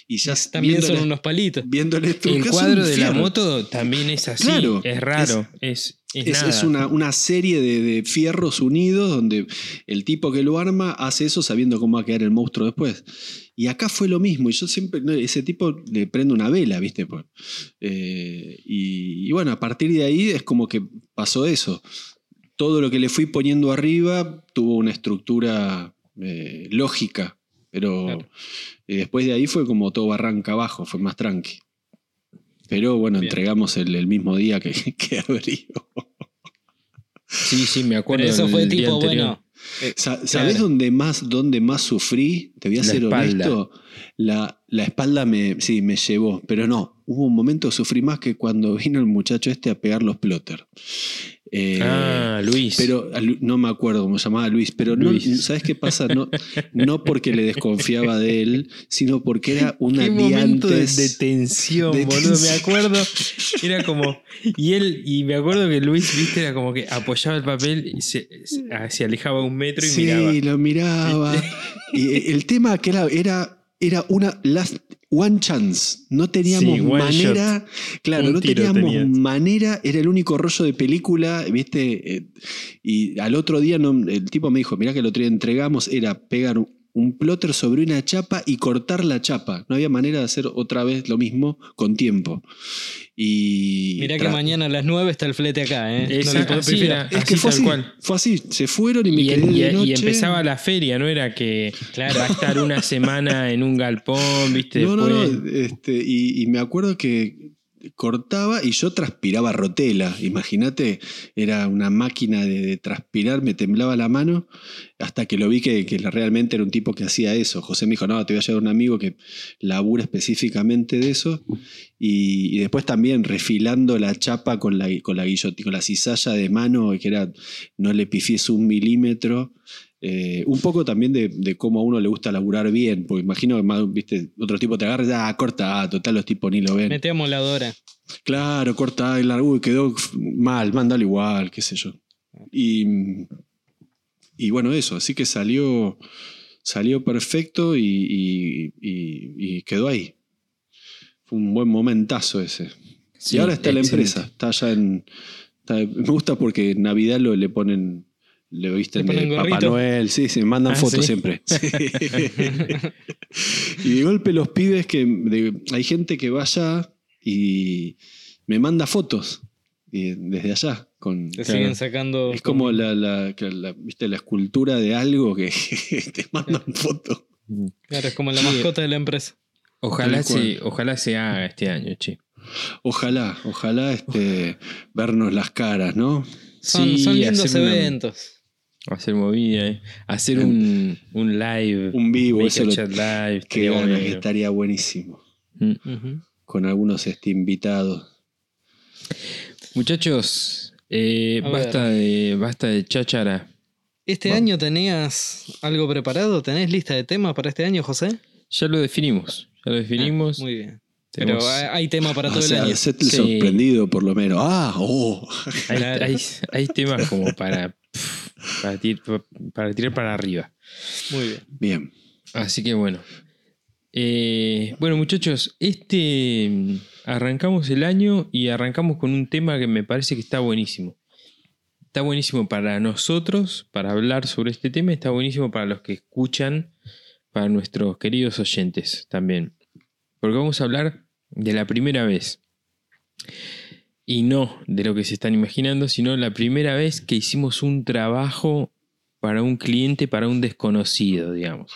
y ya También son unos palitos. viendo la El cuadro de la moto también es así. Claro, es raro. Es, es, Es, nada. es una, una serie de, de fierros unidos donde el tipo que lo arma hace eso sabiendo cómo va a quedar el monstruo después. Y acá fue lo mismo. Y yo siempre, no, ese tipo le prende una vela, ¿viste? Pues, eh, y, y bueno, a partir de ahí es como que pasó eso. Todo lo que le fui poniendo arriba tuvo una estructura eh, lógica. Pero Claro. eh, después de ahí fue como todo barranca abajo, fue más tranqui. Pero bueno, Bien. entregamos el, el mismo día que, que abrió. Sí, sí, me acuerdo. Pero eso fue tipo, bueno. Eh, Sa- ¿Sabés claro. dónde, más, dónde más sufrí? Te voy a La ser espalda. honesto. La, la espalda me, sí, me llevó, pero no. Hubo un momento que sufrí más que cuando vino el muchacho este a pegar los plotter. Eh, Ah, Luis. pero no me acuerdo cómo se llamaba Luis, pero no, Luis. ¿sabes qué pasa? No, no porque le desconfiaba de él, sino porque era una momento de, de tensión, de boludo. Me acuerdo. Era como. Y él, y me acuerdo que Luis, viste, era como que apoyaba el papel y se, se- ah, alejaba un metro y sí, miraba. lo miraba. y el tema que era, era, era una last one chance. No teníamos Sí, manera. Claro, Un no teníamos manera. Era el único rollo de película, ¿viste? Eh, y al otro día no, el tipo me dijo: Mirá que el otro día entregamos, era pegar un- plotter sobre una chapa y cortar la chapa. No había manera de hacer otra vez lo mismo con tiempo. Y Mirá que mañana a las 9 está el flete acá, ¿eh? Esa- no así. Es que fue tal así, cual. fue así. Se fueron y me Y, quedé y- de y noche. empezaba la feria, no era que Claro. va a estar una semana en un galpón, viste. No, no, después. no. Este, y, y me acuerdo que cortaba y yo transpiraba rotela. Imagínate, era una máquina de, transpirar, me temblaba la mano hasta que lo vi que, que realmente era un tipo que hacía eso. José me dijo, no, te voy a llevar un amigo que labura específicamente de eso. Y, después también refilando la chapa con la, con la guilloti- con la cizalla de mano, que era, no le pifies un milímetro. Eh, un poco también de, de cómo a uno le gusta laburar bien, porque imagino que más, viste, otro tipo te agarra y ah, corta, ah, total, los tipos ni lo ven. Mete a moladora. Claro, corta, y largo, uy, quedó mal, mándalo igual, qué sé yo. Y, y bueno, eso, así que salió, salió perfecto y, y- y- y quedó ahí. Fue un buen momentazo ese. Sí, y ahora está la empresa, está allá en... está- me gusta porque en Navidad lo, le ponen... Le visten de Papá. Noel, sí, sí, me mandan Ah, fotos ¿sí? siempre. Sí. y de golpe los pibes que. de- hay gente que va allá y me manda fotos y desde allá. Con, Te Claro. siguen sacando. es como la, la- ¿viste? la escultura de algo que te mandan fotos. Claro, es como la mascota de la empresa. Ojalá se, ojalá se haga este año, che. Ojalá, ojalá este, vernos las caras, ¿no? Son, Sí, son lindos eventos. Hacer movida, eh. hacer un, un live. Un vivo, eso lo- chat live. Que estaría gana, que bueno. estaría buenísimo. Mm. Con algunos este, invitados. Muchachos, eh, basta de, basta de cháchara. ¿Este Vamos. año tenías algo preparado? ¿Tenés lista de temas para este año, José? Ya lo definimos. Ya lo definimos. Muy bien. Pero Tenemos- hay hay tema para O todo el sea, año. el Sí. sorprendido por lo menos. Ah, oh. hay, hay- hay temas como para, para, tir- para tirar para arriba. Muy bien. Bien. Así que bueno. Eh, bueno, muchachos, este arrancamos el año y arrancamos con un tema que me parece que está buenísimo. Está buenísimo para nosotros, para hablar sobre este tema, está buenísimo para los que escuchan, para nuestros queridos oyentes también. Porque vamos a hablar de la primera vez. Y no de lo que se están imaginando, sino la primera vez que hicimos un trabajo para un cliente, para un desconocido, digamos.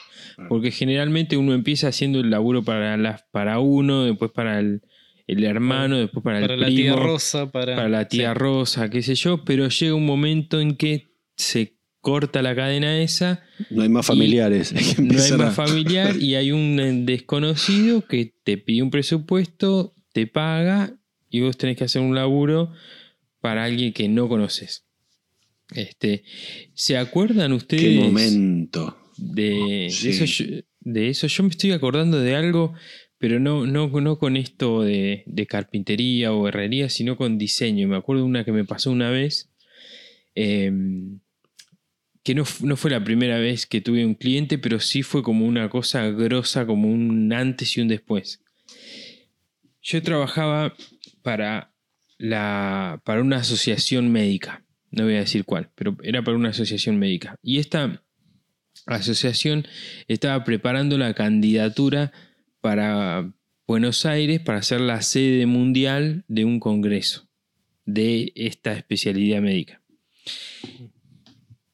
Porque generalmente uno empieza haciendo el laburo para, la- para uno, después para el, el hermano, después para, Para el la primo, tía Rosa, para, para la tía sí. Rosa, qué sé yo, pero llega un momento en que se corta la cadena esa, No hay más familiares. Hay no hay más familiar y hay un desconocido que te pide un presupuesto, te paga y vos tenés que hacer un laburo para alguien que no conoces. Este, ¿Se acuerdan ustedes? Qué momento. De, Sí. de eso yo, de eso yo me estoy acordando de algo, pero no, no, no con esto de, de carpintería o herrería, sino con diseño. Me acuerdo una que me pasó una vez, eh, que no, no fue la primera vez que tuve un cliente, pero sí fue como una cosa grosa, como un antes y un después. Yo trabajaba para, la, para una asociación médica, no voy a decir cuál, pero era para una asociación médica. Y esta asociación estaba preparando la candidatura para Buenos Aires para ser la sede mundial de un congreso de esta especialidad médica.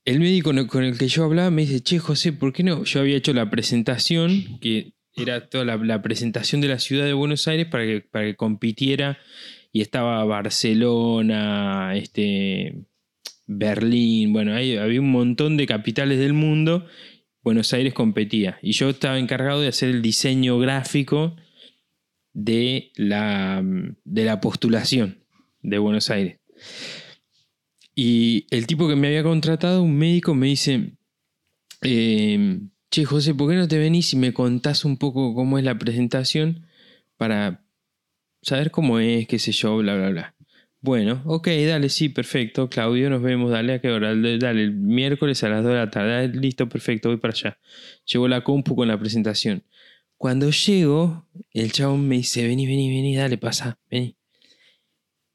El médico con el que yo hablaba me dice, che José, ¿por qué no? Yo había hecho la presentación, que era toda la, la presentación de la ciudad de Buenos Aires para que, para que compitiera y estaba Barcelona, este, Berlín, bueno, había un montón de capitales del mundo. Buenos Aires competía. Y yo estaba encargado de hacer el diseño gráfico de la, de la postulación de Buenos Aires. Y el tipo que me había contratado, un médico, me dice, eh, che José, ¿por qué no te venís y me contás un poco cómo es la presentación para saber cómo es, qué sé yo, bla, bla, bla? Bueno, ok, dale, sí, perfecto. Claudio, nos vemos, dale, ¿a qué hora? Dale, el miércoles a las 2 de la tarde. Listo, perfecto, voy para allá. Llevo la compu con la presentación. Cuando llego, el chabón me dice, vení, vení, vení, dale, pasa, vení.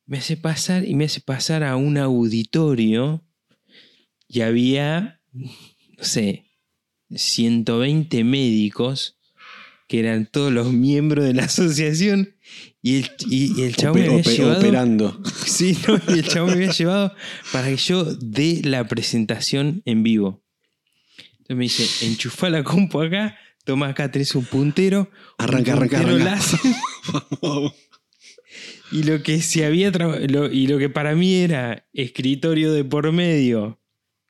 Me hace pasar y me hace pasar a un auditorio y había, no sé, 120 médicos que eran todos los miembros de la asociación y el, y, y el chabón me había llevado... operando. Sí, no, y el chabón me había llevado para que yo dé la presentación en vivo. Entonces me dice, enchufa la compu acá, toma acá, tenés un puntero. un Arranca, arranca, puntero arranca. y lo que se había lo- y lo que para mí era escritorio de por medio.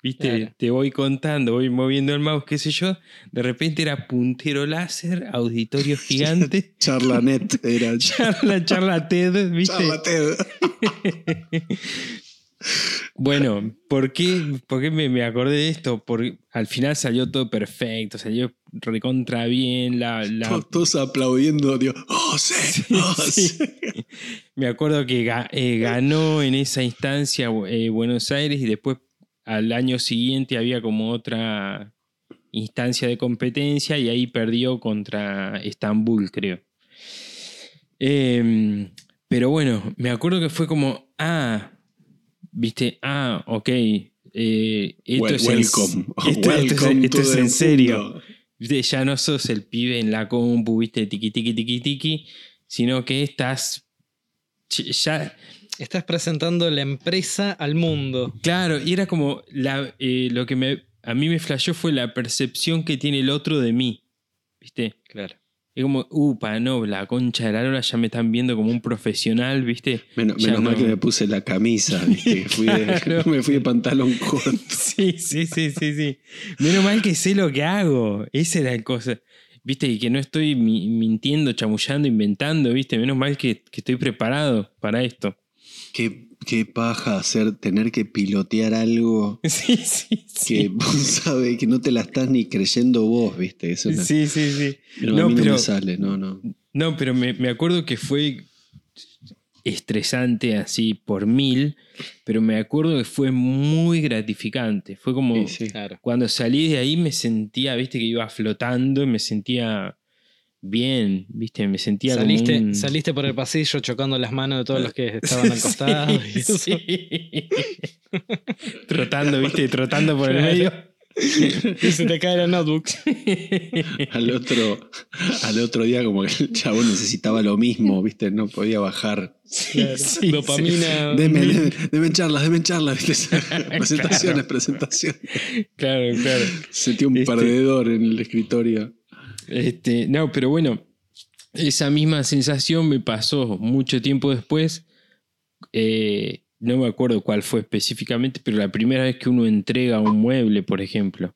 Viste, Claro. te voy contando, voy moviendo el mouse, qué sé yo. De repente era puntero láser, auditorio gigante, Charlanet era. charla, charla TED, ¿viste? Charlated. Bueno, ¿por qué, por qué me, me acordé de esto? Porque al final salió todo perfecto, salió recontra bien. La, la- Todos- aplaudiendo, Dios. ¡Oh, sí! ¡Oh, Sí. sí! Me acuerdo que eh, ganó en esa instancia eh, Buenos Aires y después al año siguiente había como otra instancia de competencia y ahí perdió contra Estambul, creo. Em, pero bueno, me acuerdo que fue como, ah, viste, ah, ok. eh, esto Wel- es en- welcome. esto- esto es- Welcome esto to es en serio. mundo. Ya no sos el pibe en la compu, viste, tiqui tiqui tiqui tiqui, sino que estás ya, Estás presentando la empresa al mundo. claro, y era como la, eh, lo que me, a mí me flashó fue la percepción que tiene el otro de mí, viste. Claro. Es como, upa, no, la concha de la lora ya me están viendo como un profesional, viste. Menos, mal que me puse la camisa, ¿viste? Que fui de- me fui de pantalón corto. Sí, sí, sí, sí, sí. Menos mal que sé lo que hago. Esa era la cosa. Viste, y que no estoy mi- mintiendo, chamullando, inventando, viste. Menos mal que, que estoy preparado para esto. Qué, qué paja hacer, tener que pilotear algo Sí, sí, sí. que vos sabés que no te la estás ni creyendo vos, ¿viste? Eso no- Sí, sí, sí. pero No, a mí no pero- me sale, no, no. No, pero me, me acuerdo que fue estresante así por mil, pero me acuerdo que fue muy gratificante. Fue como Sí, sí. Claro. cuando salí de ahí me sentía, viste, que iba flotando y me sentía bien, viste, me sentía como Saliste, un- saliste por el pasillo chocando las manos de todos los que estaban al costado. y Sí, eso. sí. trotando, viste, trotando por el medio. Y se te cae la notebook. Al otro, al otro día como que el chabón necesitaba lo mismo, ¿viste? No podía bajar. Claro. sí, Dopamina. Deme, deme, deme charlas, deme charlas, ¿viste? presentaciones, presentaciones. Claro, claro. Sentí un Este- perdedor en el escritorio. Este, no, pero bueno, esa misma sensación me pasó mucho tiempo después. eh, no me acuerdo cuál fue específicamente, pero la primera vez que uno entrega un mueble, por ejemplo,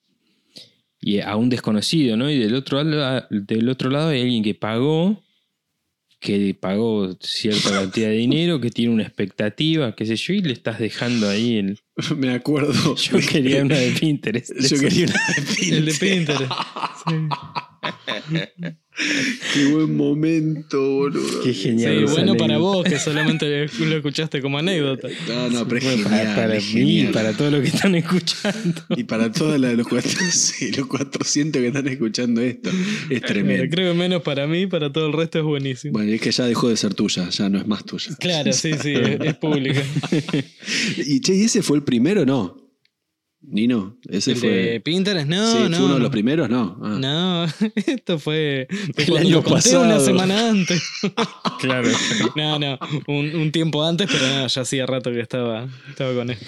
y a un desconocido, ¿no? Y del otro, lado, del otro lado hay alguien que pagó, que pagó cierta cantidad de dinero, que tiene una expectativa, qué sé yo, y le estás dejando ahí el... Me acuerdo. Yo quería una de Pinterest. de Yo quería una de Pinterest. El de Pinterest. Sí. Qué buen momento, boludo. Qué Sí, genial. esa bueno para vos que solamente lo escuchaste como anécdota. No, no, pero es Bueno, genial, para, para es mí, genial. para todos los que están escuchando. Y para todos los, cuatro- sí, los 400 que están escuchando esto, es Pero tremendo. creo que menos para mí, para todo el resto es buenísimo. Bueno, es que ya dejó de ser tuya, ya no es más tuya. Claro, sí, sí, es, es pública. Y che, ¿y ese fue el primero no? Nino, ese ¿El fue. de Pinterest? No, sí, no. fue uno de no. los primeros, no. Ah. No, esto fue El año pasado. una semana antes. Claro. No, no, un, un tiempo antes, pero no, ya hacía rato que estaba, estaba con esto.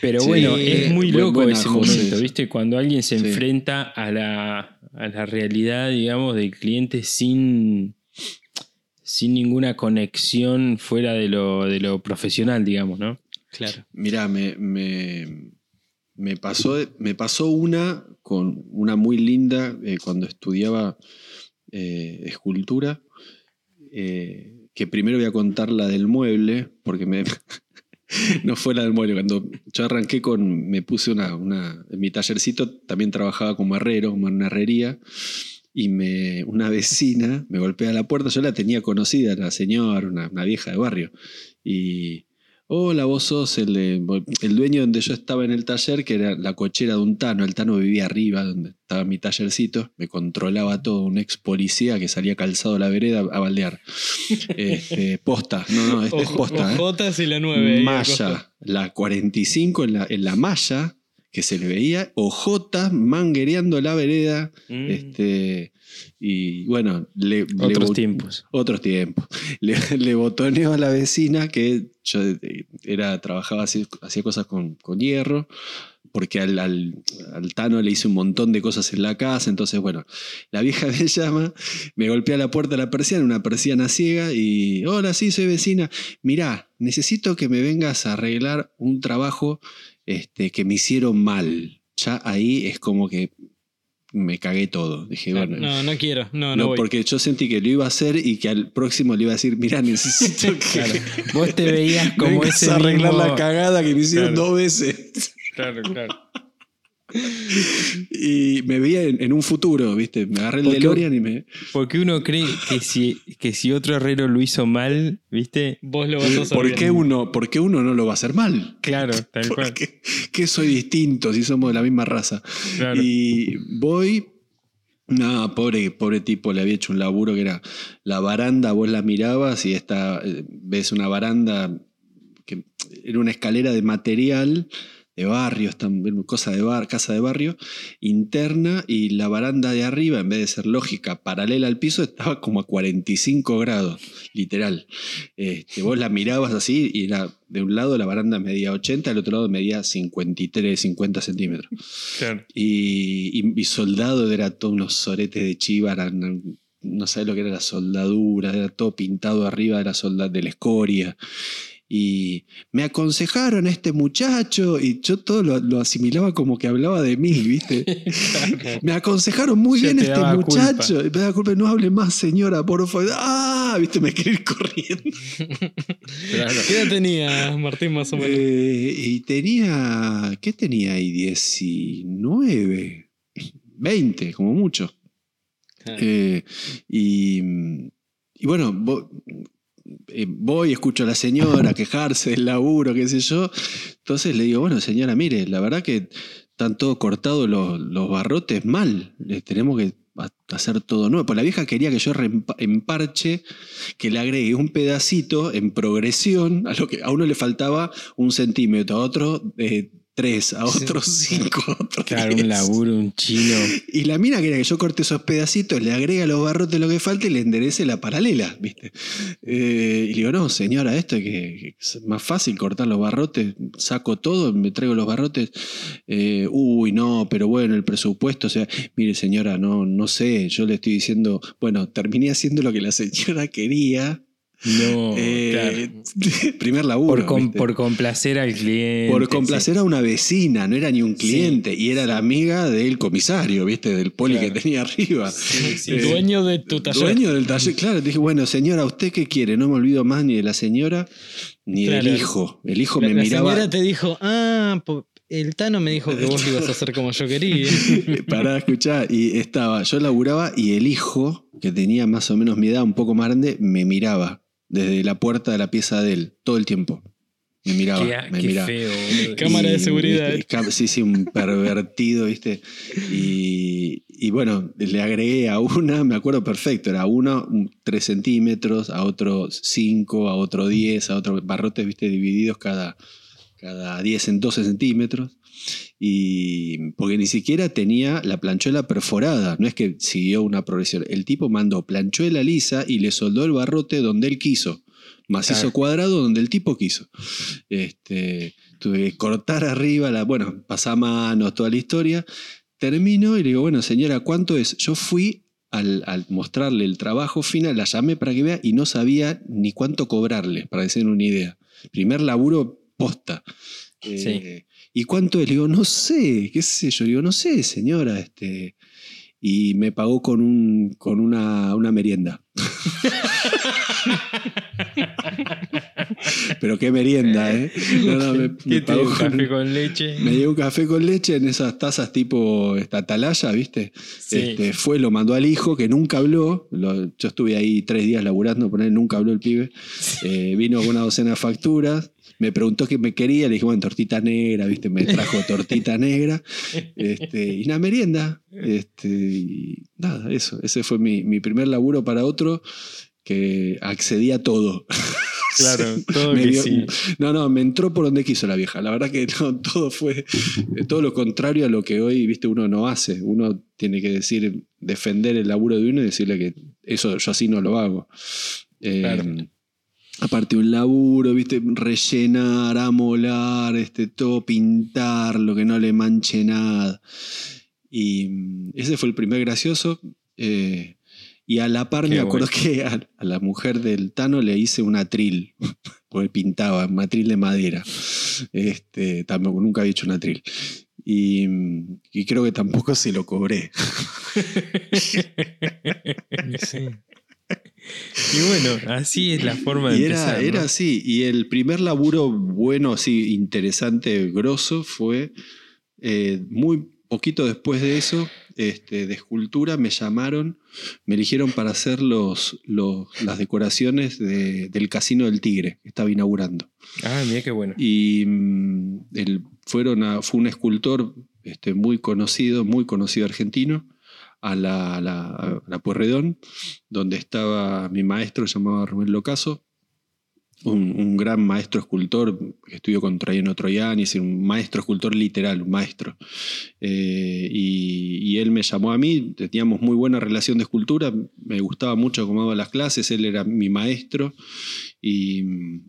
Pero Sí, bueno, es muy buen- loco ese José. momento, ¿viste? Cuando alguien se Sí. enfrenta a la, a la realidad, digamos, del cliente sin, sin ninguna conexión fuera de lo, de lo profesional, digamos, ¿no? Claro. Mirá, me, me, pasó, me pasó una con una muy linda eh, cuando estudiaba eh, escultura. eh, que primero voy a contar la del mueble, porque no fue la del mueble. Cuando yo arranqué con. Me puse una. en mi tallercito también trabajaba como herrero, como en una herrería. Y me, una vecina me golpea la puerta. Yo la tenía conocida, la señora, una vieja de barrio. Y. Hola, vos sos el, de- el dueño donde yo estaba en el taller, que era la cochera de un Tano. El Tano vivía arriba, donde estaba mi tallercito. Me controlaba todo, un ex policía que salía calzado a la vereda a baldear. Este, posta, no, no, este es posta. ¿eh? Ojotas y la 9. ahí al costado. Malla, la 45 en la, en la malla, que se le veía, ojotas manguereando la vereda. Mm. Este, y bueno, le, Otros tiempos. Otros tiempos. Le, le botoneó a la vecina que yo eh, era, trabajaba, así- hacía cosas con, con hierro, porque al, al, al Tano le hice un montón de cosas en la casa. Entonces, bueno, la vieja me llama, me golpea la puerta de la persiana, una persiana ciega, y hola, sí, soy vecina. Mirá, necesito que me vengas a arreglar un trabajo este, que me hicieron mal. Ya ahí es como que me cagué todo. Dije, bueno, No, no quiero. No, no, no, voy. porque yo sentí que lo iba a hacer y que al próximo le iba a decir, mira, necesito que Claro. Vos te veías como ese arreglar mismo- la cagada que me hicieron Claro. dos veces. Claro, claro. Y me veía en, en un futuro, ¿viste? Me agarré el Porque- DeLorean y me... Porque uno cree que si, que si otro herrero lo hizo mal, ¿viste? Vos lo vas a hacer ¿Por qué, uno, ¿Por qué uno no lo va a hacer mal? Claro, tal cual. Porque que soy distinto si somos de la misma raza. Claro. Y voy. No, pobre, pobre tipo, le había hecho un laburo que era la baranda, vos la mirabas y esta, eh, ves una baranda que era una escalera de material de barrio, cosa de bar, casa de barrio, interna, y la baranda de arriba, en vez de ser lógica, paralela al piso, estaba como a 45 grados, literal. Este, vos la mirabas así y era de un lado la baranda medía 80, del otro lado medía 53, 50 centímetros. Claro. Y, y, y soldado era todo unos soretes de chiva, eran- no sabes lo que era la soldadura, era todo pintado arriba de la, solda, de la escoria. Y me aconsejaron a este muchacho y yo todo lo, lo asimilaba como que hablaba de mí, ¿viste? me aconsejaron muy Ya bien te este muchacho. Y me da culpa, no hable más, señora, por favor. Ah, ¿viste? Me quería ir corriendo. Claro. ¿Qué edad tenía Martín más o menos? Eh, y tenía, ¿qué tenía ahí? 19, 20, como mucho. Eh, y, y bueno, vo- eh, voy, escucho a la señora quejarse del laburo, qué sé yo. Entonces le digo, bueno, señora, mire, la verdad que están todos cortados los, los barrotes mal. Les tenemos que ha- hacer todo nuevo. Pues la vieja quería que yo emparche, que le agregue un pedacito en progresión, a lo que a uno le faltaba un centímetro, a otro eh, tres, a otro cinco, a otro Claro, un laburo, un chino. Y la mina quería que yo corte esos pedacitos, le agrega los barrotes lo que falta y le enderece la paralela, ¿viste? Eh, y le digo, no, señora, esto es que es más fácil cortar los barrotes, saco todo, me traigo los barrotes. Eh, uy, no, pero bueno, el presupuesto, o sea, mire, señora, no, no sé, yo le estoy diciendo, bueno, terminé haciendo lo que la señora quería. No, Eh, claro. primer laburo. Por, com- ¿viste? por complacer al cliente. Por complacer a una vecina, no era ni un cliente, y era la amiga del comisario, ¿viste? Del poli Claro. que tenía arriba. Sí, sí, Eh. Dueño de tu taller. Dueño del taller, claro. Dije, bueno, señora, ¿usted qué quiere? No me olvido más ni de la señora ni Claro. del hijo. El hijo La, me la miraba. señora te dijo, ah, el Tano me dijo que vos lo ibas a hacer como yo quería. Para escuchar, y estaba, yo laburaba y el hijo, que tenía más o menos mi edad, un poco más grande, me miraba desde la puerta de la pieza de él, todo el tiempo. Me miraba, Qué, me qué miraba. feo. Cámara de seguridad. Sí, sí, un pervertido, ¿viste? Y, y bueno, le agregué a una, me acuerdo perfecto, era a uno 3 centímetros, a otro 5, a otro 10, a otro barrotes, ¿viste? Divididos cada, cada 10 en 12 centímetros. Y porque ni siquiera tenía la planchuela perforada, no es que siguió una progresión. El tipo mandó planchuela lisa y le soldó el barrote donde él quiso. Macizo Claro. cuadrado donde el tipo quiso. Este, tuve que cortar arriba, la, bueno, pasamanos, toda la historia. Termino y le digo, bueno, señora, ¿cuánto es? Yo fui al, al mostrarle el trabajo final, la llamé para que vea y no sabía ni cuánto cobrarle, para den una idea. Primer laburo posta. Eh, ¿Y cuánto es? Le digo, no sé, qué sé yo. Le digo, no sé, señora. Este, y me pagó con, un, con una, una merienda. Pero qué merienda, ¿eh? No, no, me, me ¿Qué te pagó dio, con- café con leche? me dio un café con leche en esas tazas tipo esta atalaya, ¿viste? Sí. Este, fue, lo mandó al hijo que nunca habló. Lo- yo estuve ahí tres días laburando, por él nunca habló el pibe. Eh, vino con una docena de facturas. Me preguntó qué me quería, le dije, bueno, tortita negra, ¿viste? Me trajo tortita negra. Este, y una merienda. Este, y nada, eso. Ese fue mi, mi primer laburo para otro que accedía a todo. Claro, todo Me que dio- sí. No, no, me entró por donde quiso la vieja. La verdad que no, todo fue eh, todo lo contrario a lo que hoy, viste, uno no hace. Uno tiene que decir, defender el laburo de uno y decirle que eso yo así no lo hago. Eh, Claro. Aparte un laburo, viste, rellenar, amolar, este, todo pintar, lo que no le manche nada. Y mm, ese fue el primer gracioso. eh, y a la par Qué me acuerdo bueno. que a, a la mujer del Tano le hice un atril, porque pintaba, un atril de madera. Este, tampoco, nunca había hecho un atril. Y, mm, y creo que tampoco se lo cobré. Sí. Y bueno, así es la forma de Y era, empezar. ¿no? era así. Y el primer laburo bueno, así, interesante, grosso, fue eh, muy poquito después de eso, este, de escultura, me llamaron, me eligieron para hacer los, los- las decoraciones de- del Casino del Tigre, que estaba inaugurando. Ah, mira qué bueno. Y mm, el- fueron a- fue un escultor este, muy conocido, muy conocido argentino, a la, a la, a la Pueyrredón, donde estaba mi maestro llamado Rubén Locaso, un, un gran maestro escultor que estudió con Traiano decir, un maestro escultor literal, un maestro. Eh, y, él me llamó a mí, teníamos muy buena relación de escultura, me gustaba mucho cómo daba las clases, él era mi maestro y,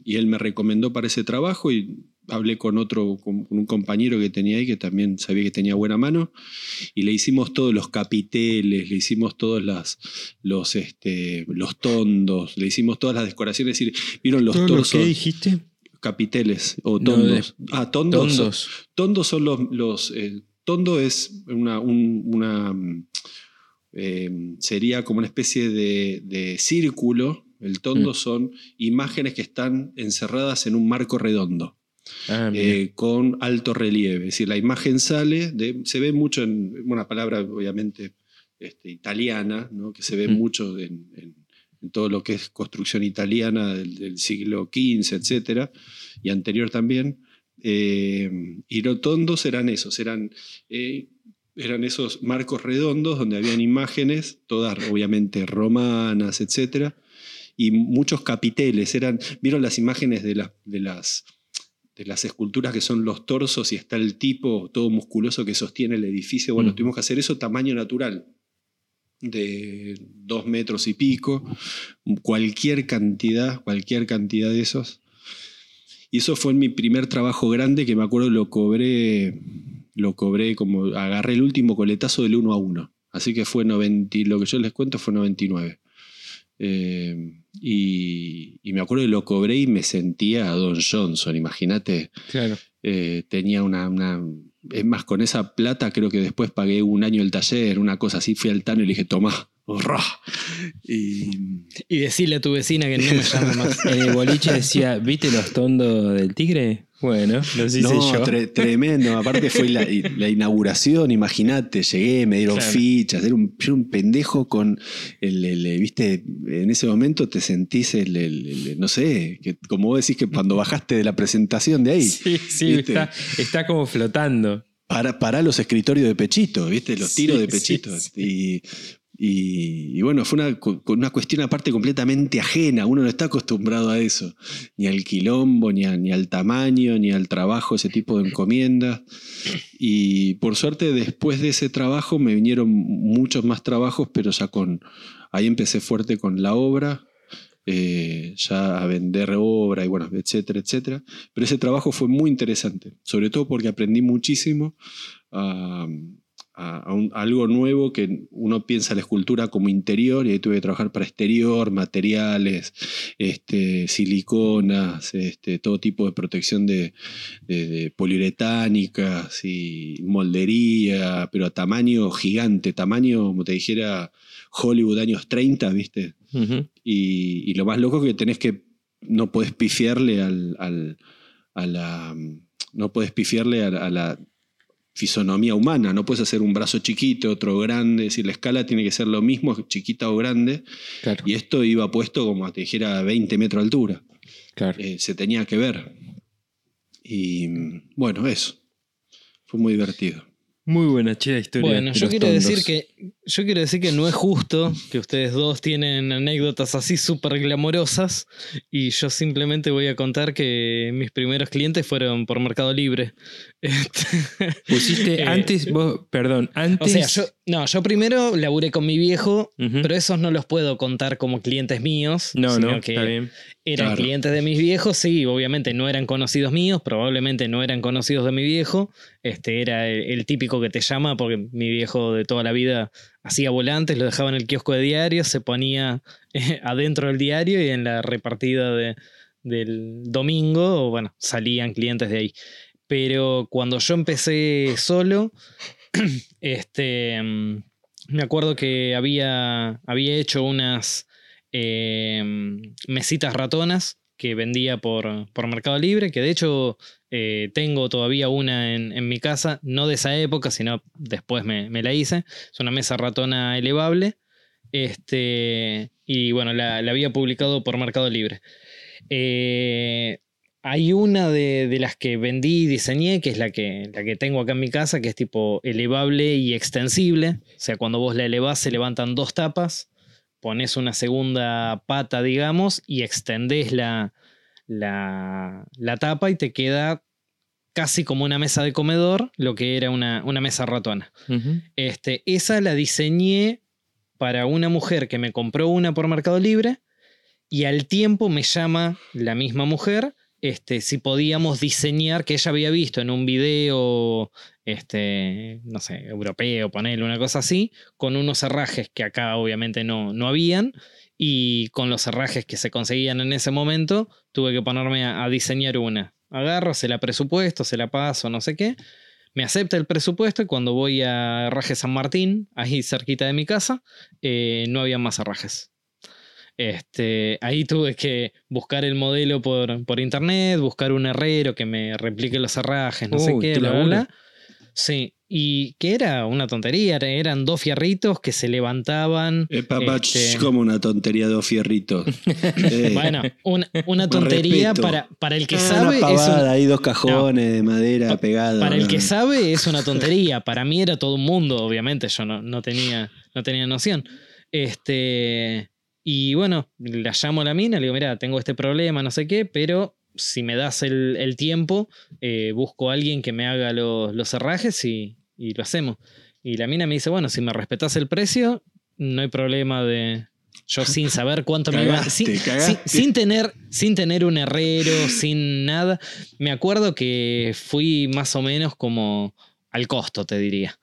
él me recomendó para ese trabajo hablé con otro, con un compañero que tenía ahí que también sabía que tenía buena mano y le hicimos todos los capiteles, le hicimos todos las, los, este, los tondos, le hicimos todas las decoraciones, es decir, vieron los ¿Todo lo torsos, que dijiste? capiteles o No, tondos. ah, tondos. Tondos. Tondos son los. los el tondo es una. un- una, mm, eh, sería como una especie de, de círculo. El tondo Mm. son imágenes que están encerradas en un marco redondo. Ah, eh, con alto relieve. Es decir, la imagen sale, de- se ve mucho en una palabra obviamente este, italiana, ¿no? que se ve Mm. mucho en, en- en todo lo que es construcción italiana del, del siglo XV, etc. Y anterior también. Eh, y los tondos eran esos, eran, eh, eran esos marcos redondos donde habían imágenes, todas obviamente romanas, etc. Y muchos capiteles, eran, ¿vieron las imágenes de las de las esculturas que son los torsos y está el tipo todo musculoso que sostiene el edificio. Bueno, Mm. tuvimos que hacer eso tamaño natural, de dos metros y pico, cualquier cantidad, cualquier cantidad de esos. Y eso fue mi primer trabajo grande que me acuerdo lo cobré, lo cobré como, agarré el último coletazo del 1 a 1. Así que fue 90, y lo que yo les cuento fue 99. Eh, y, y me acuerdo que lo cobré y me sentía a Don Johnson, imagínate. claro. Eh, tenía una, una- Es más, con esa plata creo que después pagué un año el taller, una cosa así. Fui al Tano y le dije, tomá. Y Y decirle a tu vecina que no me llame más. En el boliche decía, ¿viste los tondos del tigre? Bueno, los hice no, yo. tre- tremendo. Aparte fue la, la inauguración, imagínate, llegué, me dieron Claro. fichas, era un, yo era un pendejo con el, el- viste, en ese momento te sentís el, el- el- no sé, que como vos decís que cuando bajaste de la presentación de ahí, Sí, sí, está, está como flotando. para, para los escritorios de pechito, viste, los tiros Sí, de sí, pechito. sí. Y, y- y bueno, fue una, una cuestión aparte completamente ajena, uno no está acostumbrado a eso, ni al quilombo, ni, a- ni al tamaño, ni al trabajo, ese tipo de encomiendas. Y por suerte después de ese trabajo me vinieron muchos más trabajos, pero ya con, ahí empecé fuerte con la obra. eh, ya a vender obra y bueno, etcétera, etcétera. Pero ese trabajo fue muy interesante, sobre todo porque aprendí muchísimo a, a- a un- a algo nuevo que uno piensa la escultura como interior y ahí tuve que trabajar para exterior, materiales, este, siliconas, este, todo tipo de protección de, de- de poliuretánicas y moldería, pero a tamaño gigante, tamaño, como te dijera, Hollywood años 30, ¿viste? Y lo más loco es que tenés que. No podés pifiarle al, al- a la. No podés pifiarle a, a la fisonomía humana. No puedes hacer un brazo chiquito, otro grande. Es decir, la escala tiene que ser lo mismo, chiquita o grande. Claro, Y esto iba puesto como te dijera a 20 metros de altura. claro. Eh, se tenía que ver. Y bueno, eso. Fue muy divertido. Muy buena chida historia. Bueno, yo quiero tondos. decir que yo quiero decir que no es justo que ustedes dos tienen anécdotas así súper glamorosas y yo simplemente voy a contar que mis primeros clientes fueron por Mercado Libre. Este, Pusiste Eh, antes, vos, perdón, o antes. sea, yo no, yo primero laburé con mi viejo, pero esos no los puedo contar como clientes míos, no, sino no, que está bien. eran Claro. clientes de mis viejos, sí, obviamente no eran conocidos míos, probablemente no eran conocidos de mi viejo. Este era el, el típico que te llama porque mi viejo de toda la vida hacía volantes, lo dejaba en el kiosco de diarios, se ponía eh, adentro del diario y en la repartida de- del domingo, bueno, salían clientes de ahí. Pero cuando yo empecé solo, este, mm, me acuerdo que había, había hecho unas eh, mesitas ratonas que vendía por, por Mercado Libre, que de hecho eh, tengo todavía una en, en mi casa, no de esa época, sino después me, me la hice. Es una mesa ratona elevable. Este, y bueno, la, la había publicado por Mercado Libre. Eh, hay una de, de las que vendí y diseñé, que es la que, la que tengo acá en mi casa, que es tipo elevable y extensible. O sea, cuando vos la elevás se levantan dos tapas, pones una segunda pata, digamos, y extendés la, la, la tapa y te queda casi como una mesa de comedor, lo que era una, una mesa ratona. Este, esa la diseñé para una mujer que me compró una por Mercado Libre y al tiempo me llama la misma mujer este, si podíamos diseñar, que ella había visto en un video, este, no sé, europeo, ponerle una cosa así, con unos herrajes que acá obviamente no, no habían, y con los herrajes que se conseguían en ese momento, tuve que ponerme a, diseñar una. Agarro, se la presupuesto, se la paso, no sé qué. Me acepta el presupuesto y cuando voy a Herraje San Martín, ahí cerquita de mi casa, eh, no había más herrajes. Este, ahí tuve que buscar el modelo por, por internet, buscar un herrero que me replique los herrajes, no sé Uy, qué, qué bla, bla. Sí, y que era una tontería, eran dos fierritos que se levantaban. Eh, papá, este, como una tontería de dos fierritos. Eh, Bueno, una, una tontería para, para el que ah, sabe. una es un- hay dos cajones de madera Pa- pegados. para el que sabe es una tontería. Para mí era todo un mundo, obviamente. Yo no, no tenía, no tenía noción. Este, y bueno, la llamo a la mina, le digo, mira, tengo este problema, no sé qué, pero si me das el, el tiempo, eh, busco a alguien que me haga los, los herrajes y, y lo hacemos. Y la mina me dice, bueno, si me respetas el precio, no hay problema de... Yo sin saber cuánto me iba... Sin, sin- sin tener, sin tener un herrero, sin nada. Me acuerdo que fui más o menos como al costo, te diría.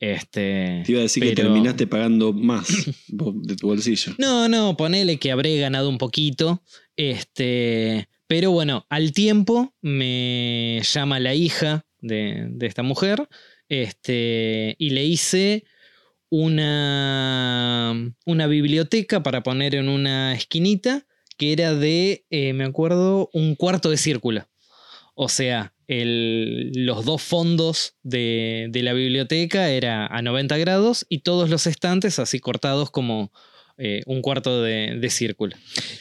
Este, Te iba a decir que terminaste pagando más de tu bolsillo. No, no, ponele que habré ganado un poquito. Este, pero bueno, al tiempo me llama la hija de, de esta mujer. Este, y le hice una, una biblioteca para poner en una esquinita que era de, eh, me acuerdo, un cuarto de círculo. O sea, el- los dos fondos de, de la biblioteca era a 90 grados y todos los estantes así cortados como eh, un cuarto de, de círculo.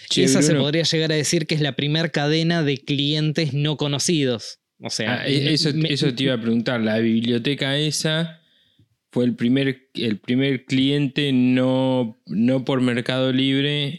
Che, y esa se podría llegar a decir que es la primer cadena de clientes no conocidos. O sea, Ah, e- eso, me- eso te iba a preguntar. La biblioteca esa fue el primer, el primer cliente no, no por Mercado Libre.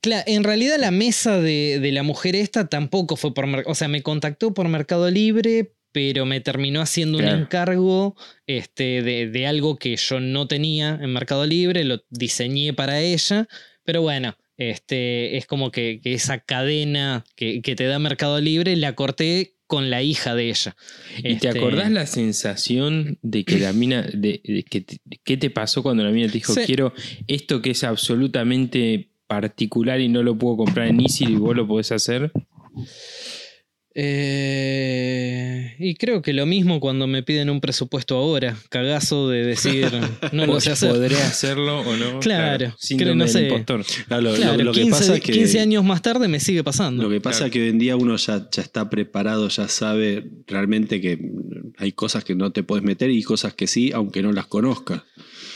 Cla- en realidad la mesa de, de la mujer esta tampoco fue por... mer- O sea, me contactó por Mercado Libre, pero me terminó haciendo Claro. un encargo este, de, de algo que yo no tenía en Mercado Libre, lo diseñé para ella, pero bueno, este, es como que, que esa cadena que, que te da Mercado Libre la corté con la hija de ella. ¿Y te Este, acordás la sensación de que la mina, de, de que te- qué te pasó cuando la mina te dijo, Sí. quiero esto que es absolutamente particular y no lo puedo comprar en Easy y vos lo podés hacer? Eh, y creo que lo mismo cuando me piden un presupuesto ahora. Cagazo de decir, no lo sé hacer. ¿Podré hacerlo o no? Claro, síndrome creo, no sé. impostor. Claro, lo- Claro, lo, lo que 15, pasa es que, 15 años más tarde me sigue pasando. lo que pasa Claro. es que hoy en día uno ya, ya está preparado, ya sabe realmente que hay cosas que no te puedes meter y cosas que sí, aunque no las conozcas.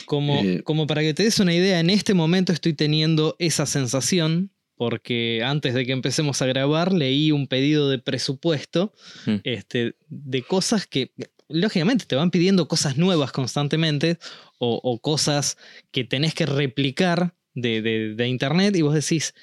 Como, Eh, como para que te des una idea, en este momento estoy teniendo esa sensación porque antes de que empecemos a grabar leí un pedido de presupuesto Mm. este, de cosas que, lógicamente, te van pidiendo cosas nuevas constantemente o, o cosas que tenés que replicar de, de- de internet y vos decís,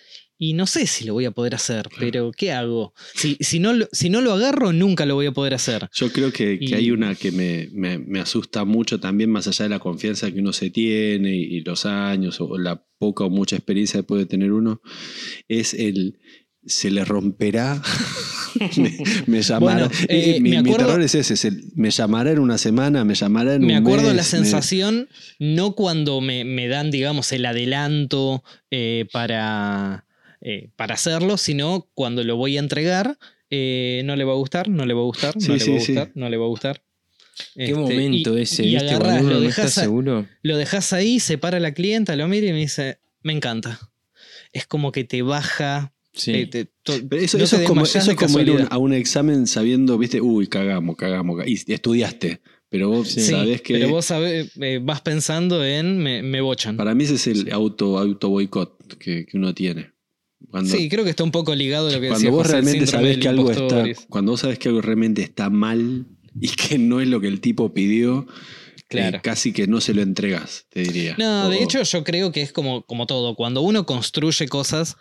y no sé si lo voy a poder hacer, pero ¿qué hago? Si, si, no, lo- si no lo agarro, nunca lo voy a poder hacer. Yo creo que, que hay una que me, me- me asusta mucho también, más allá de la confianza que uno se tiene y, y los años o la poca o mucha experiencia que puede tener uno, es el se le romperá. me, me llamará. Bueno, eh, mi, me mi acuerdo- terror es ese, es el- me llamará en una semana, me llamará en Me un acuerdo mes, la me- sensación, no cuando me, me dan, digamos, el adelanto eh, para, eh, para hacerlo, sino cuando lo voy a entregar. eh, no le va a gustar, no le va a gustar, no Sí, le sí, va a sí. gustar, no le va a gustar. ¿Qué Este, momento y- ese? y ¿Viste? lo no está dejas a- seguro. Lo dejas ahí, se para la clienta, lo mira y me dice, me encanta. Es como que te baja. Sí. te- te- to- Pero eso, no eso te es como, desmayás eso de es como ir a un, casualidad. a un examen sabiendo, viste, uy, cagamos, cagamos, ca- y estudiaste. Pero vos. Sí, sabés que. pero vos sabés, eh, vas pensando en me, me bochan. Para mí ese es el auto, auto boicot que, que uno tiene. Cuando, Sí, creo que está un poco ligado a lo que cuando decía vos José, realmente del que algo está. Cuando vos sabés que algo realmente está mal y que no es lo que el tipo pidió, Claro. eh, casi que no se lo entregas, te diría. No, de hecho yo creo que es como, como todo. Cuando uno construye cosas,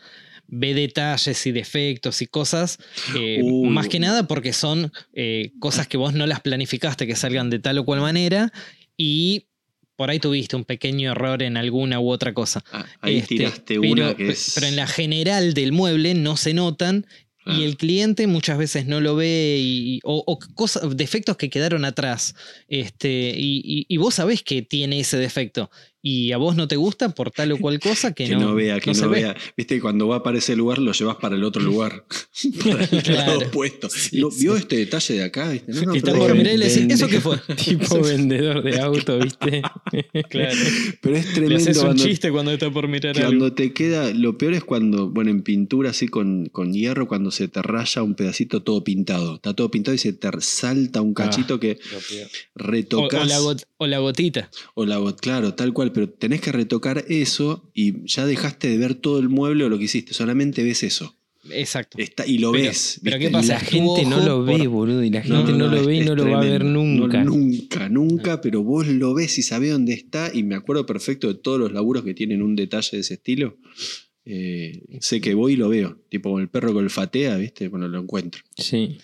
ve detalles y defectos y cosas, eh, Uy. más que nada porque son eh, cosas que vos no las planificaste que salgan de tal o cual manera y por ahí tuviste un pequeño error en alguna u otra cosa. Ah, ahí Este, tiraste pero, una que es. pero en la general del mueble no se notan y el cliente muchas veces no lo ve y, o, o cosas, defectos que quedaron atrás. Este, y, y- y vos sabés que tiene ese defecto y a vos no te gusta por tal o cual cosa que, Que no, vea, que no, se ve. vea. Viste, cuando va para ese lugar lo llevas para el otro lugar. para el Claro. lado opuesto. ¿No- ¿Vio este detalle de acá? ¿Viste? No, no, Y está pero, por es- mirar y le decís, Vende- ¿eso qué fue? Tipo vendedor de auto, ¿viste? Claro. pero es Le tremendo haces un cuando, chiste cuando está por mirar algo. cuando te queda. Lo peor es cuando, bueno, en pintura así con, con hierro, cuando se te raya un pedacito todo pintado. Está todo pintado y se te salta un cachito que O, retocas. o la got- o la gotita. O la bot, claro, tal cual, pero tenés que retocar eso y ya dejaste de ver todo el mueble o lo que hiciste, solamente ves eso. Exacto. Está, y lo Pero- ves. pero ¿viste? ¿qué pasa? La gente no lo ve, por- boludo. Y la No, gente no, no, lo ve y no lo va a ver nunca. nunca, nunca, pero vos lo ves y sabés dónde está. Y me acuerdo perfecto de todos los laburos que tienen un detalle de ese estilo. Eh, sé que voy y lo veo. Tipo con el perro que olfatea, ¿viste? Bueno, lo encuentro. Sí.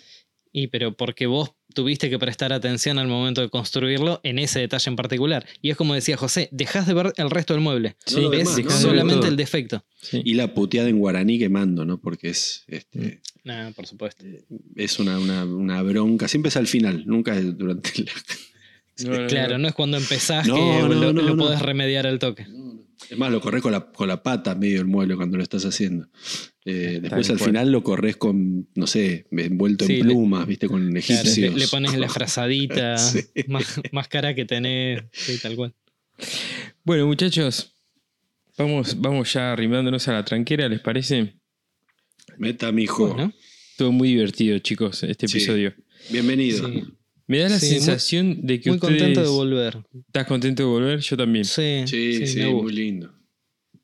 Y pero porque vos tuviste que prestar atención al momento de construirlo en ese detalle en particular. Y es como decía José, dejás de ver el resto del mueble. Sí, lo ves demás, de solamente el defecto. sí. Y la puteada en guaraní que mando, ¿no? Porque es, este, Nah, por supuesto. es una, una, una bronca. Siempre es al final, nunca es durante la. No, no, no. Claro, no es cuando empezás No, que no, lo, no, lo no. podés remediar al toque. Es más, lo corres con la, con la pata medio del mueble cuando lo estás haciendo. Eh, después al cual. final lo corres con, no sé, envuelto Sí, en le- plumas, viste, con Claro, le, egipcios. le pones la frazadita Sí. más, más cara que tenés. Sí, tal cual. Bueno, muchachos, vamos, vamos ya arrimándonos a la tranquera, ¿les parece? Meta, mijo. Bueno, Estuvo muy divertido, chicos, este Sí. episodio. Bienvenido. Me da la Sí, muy- sensación de que Muy ustedes... contento de volver. ¿Estás contento de volver? Yo también. Sí, Sí, sí, muy lindo.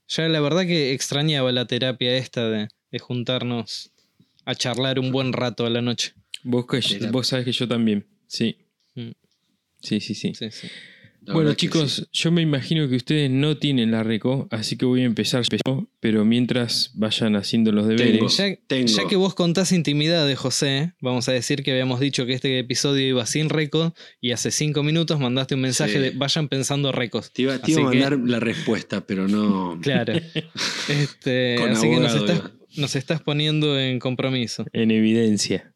Ya la verdad que extrañaba la terapia esta de, de juntarnos a charlar un buen rato a la noche. Vos, que, vos sabés que yo también. Sí. Mm. Sí, sí, sí. Sí, sí. Bueno, chicos, sí. yo me imagino que ustedes no tienen la reco, así que voy a empezar yo, pero mientras vayan haciendo los Tengo. deberes. Ya, Tengo. ya que vos contás intimidad de José, vamos a decir que habíamos dicho que este episodio iba sin reco y hace cinco minutos mandaste un mensaje Sí. de vayan pensando recos. Te iba, te iba a que- mandar la respuesta, pero no. Claro. Este, Con así que nos estás, nos estás poniendo en compromiso. En evidencia.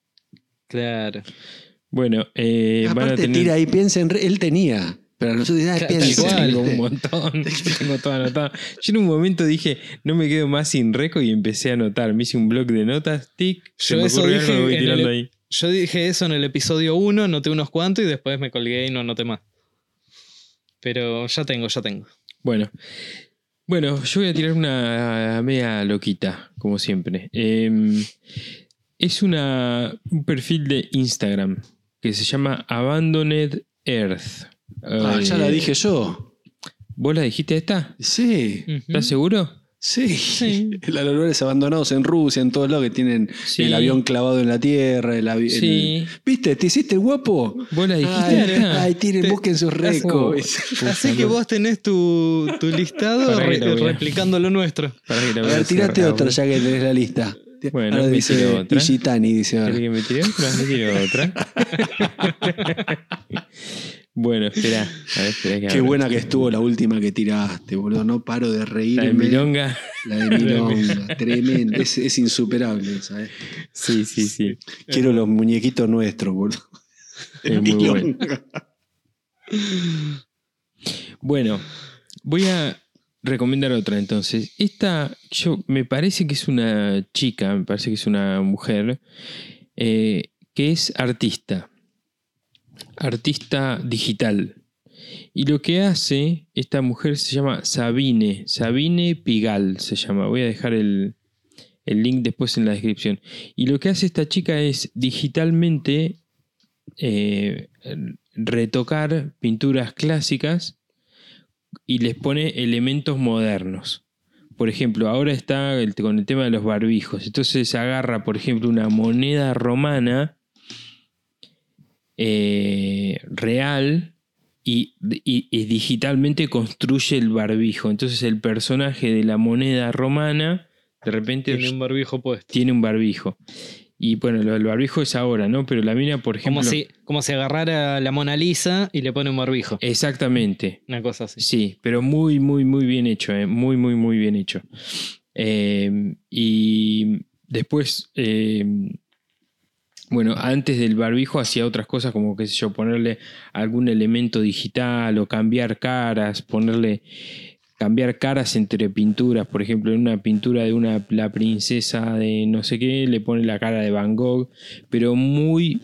Claro. Bueno, eh, van a Aparte, tener... tira ahí, piensa en. re- Él tenía. Pero piensa. cual. Tengo ¿viste? un montón, yo tengo todo anotado. Yo en un momento dije, no me quedo más sin reco y empecé a anotar. Me hice un blog de notas, tic, se Yo me eso ocurrió algo, dije lo voy tirando el- ahí. Yo dije eso en el episodio 1, anoté unos cuantos y después me colgué y no anoté más. Pero ya tengo, ya tengo. Bueno. Bueno, yo voy a tirar una media loquita, como siempre. Eh, es una, un perfil de Instagram que se llama Abandoned Earth. Ah, Eh, ya la dije yo. ¿Vos la dijiste esta? Sí. ¿Estás seguro? Sí. Sí. Los lugares abandonados en Rusia, en todos lados que tienen Sí. el avión clavado en la tierra. El avi- el- Sí. ¿Viste? ¿Te hiciste el guapo? ¿Vos la dijiste Ay, esta? ay, tiren, Te- busquen sus récords. Así que vos tenés tu, tu listado Para re- replicando lo nuestro. Que la A ver, tirate cerrar. otra ya que tenés la lista. Bueno, ahora me dice tiro otra. Ishitani, dice ahora. ¿Querés que me otra. bueno, espera. A ver, espera que Qué abra. buena que estuvo la última que tiraste, boludo. No paro de reírme. La de Milonga. La de Milonga. Tremenda. Es, es insuperable esa, ¿eh? Sí, sí, sí. Quiero los muñequitos nuestros, boludo. Es muy bueno. Milonga. Bueno, voy a recomendar otra entonces. Esta, yo me parece que es una chica, me parece que es una mujer, eh, que es artista. Artista digital. Y lo que hace esta mujer se llama Sabine, Sabine Pigal se llama. Voy a dejar el, el link después en la descripción. Y lo que hace esta chica es digitalmente eh, retocar pinturas clásicas y les pone elementos modernos. Por ejemplo, ahora está con el tema de los barbijos. Entonces agarra, por ejemplo, una moneda romana eh, real y, y- y digitalmente construye el barbijo. Entonces el personaje de la moneda romana de repente Tiene un barbijo puesto. tiene un barbijo. Y bueno, lo del barbijo es ahora, ¿no? Pero la mina, por ejemplo... Como si, como si agarrara la Mona Lisa y le pone un barbijo. Exactamente. Una cosa así. Sí, pero muy, muy, muy bien hecho, ¿eh? muy, muy, muy bien hecho. Eh, y después, eh, bueno, antes del barbijo hacía otras cosas como, qué sé yo, ponerle algún elemento digital o cambiar caras, ponerle cambiar caras entre pinturas, por ejemplo, en una pintura de una la princesa de no sé qué, le pone la cara de Van Gogh, pero muy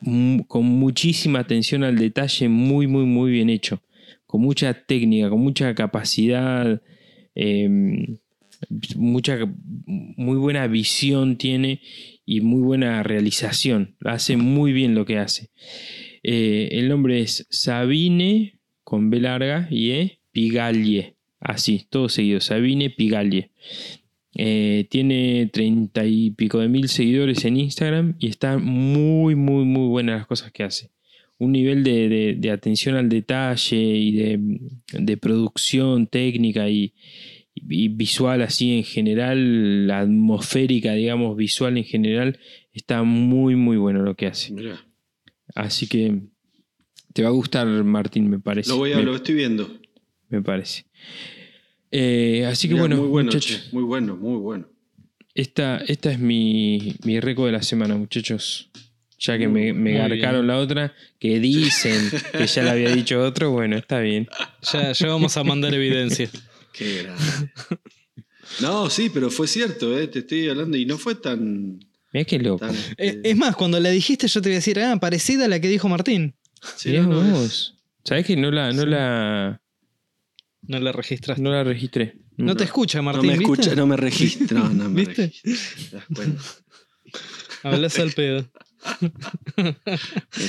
mu- con muchísima atención al detalle, muy muy muy bien hecho, con mucha técnica, con mucha capacidad, eh, mucha muy buena visión tiene y muy buena realización, hace muy bien lo que hace. Eh, el nombre es Sabine con B larga y E Pigaglie. Así, todo seguido. Sabine Pigaglie. Eh, tiene treinta y pico de mil seguidores en Instagram y está muy, muy, muy buenas las cosas que hace. Un nivel de, de- de atención al detalle y de, de producción técnica y, y visual así en general, la atmosférica, digamos, visual en general, está muy, muy bueno lo que hace. Mirá. Así que te va a gustar, Martín, me parece. Lo, voy a, me, lo estoy viendo. me parece. Eh, así que bueno, muy bueno, muchachos, che, muy bueno, muy bueno. esta, esta es mi, mi récord de la semana, muchachos. Ya que me, me Muy garcaron la otra, que dicen que ya la había dicho otro, bueno, está bien. Ya, ya vamos a mandar evidencia. Qué grande. No, sí, pero fue cierto, eh, te estoy hablando y no fue tan. Mirá qué loco. tan Eh, eh, Es más, cuando la dijiste yo te iba a decir, ah, parecida a la que dijo Martín. sí, Mirá no, no, vos. ¿Sabés que no la, no Sí. la, No la registraste. no la registré? No, te escucha, no Martín. me ¿viste? escucha, no me registra. No, no me ¿Viste? Bueno, Hablas al pedo. me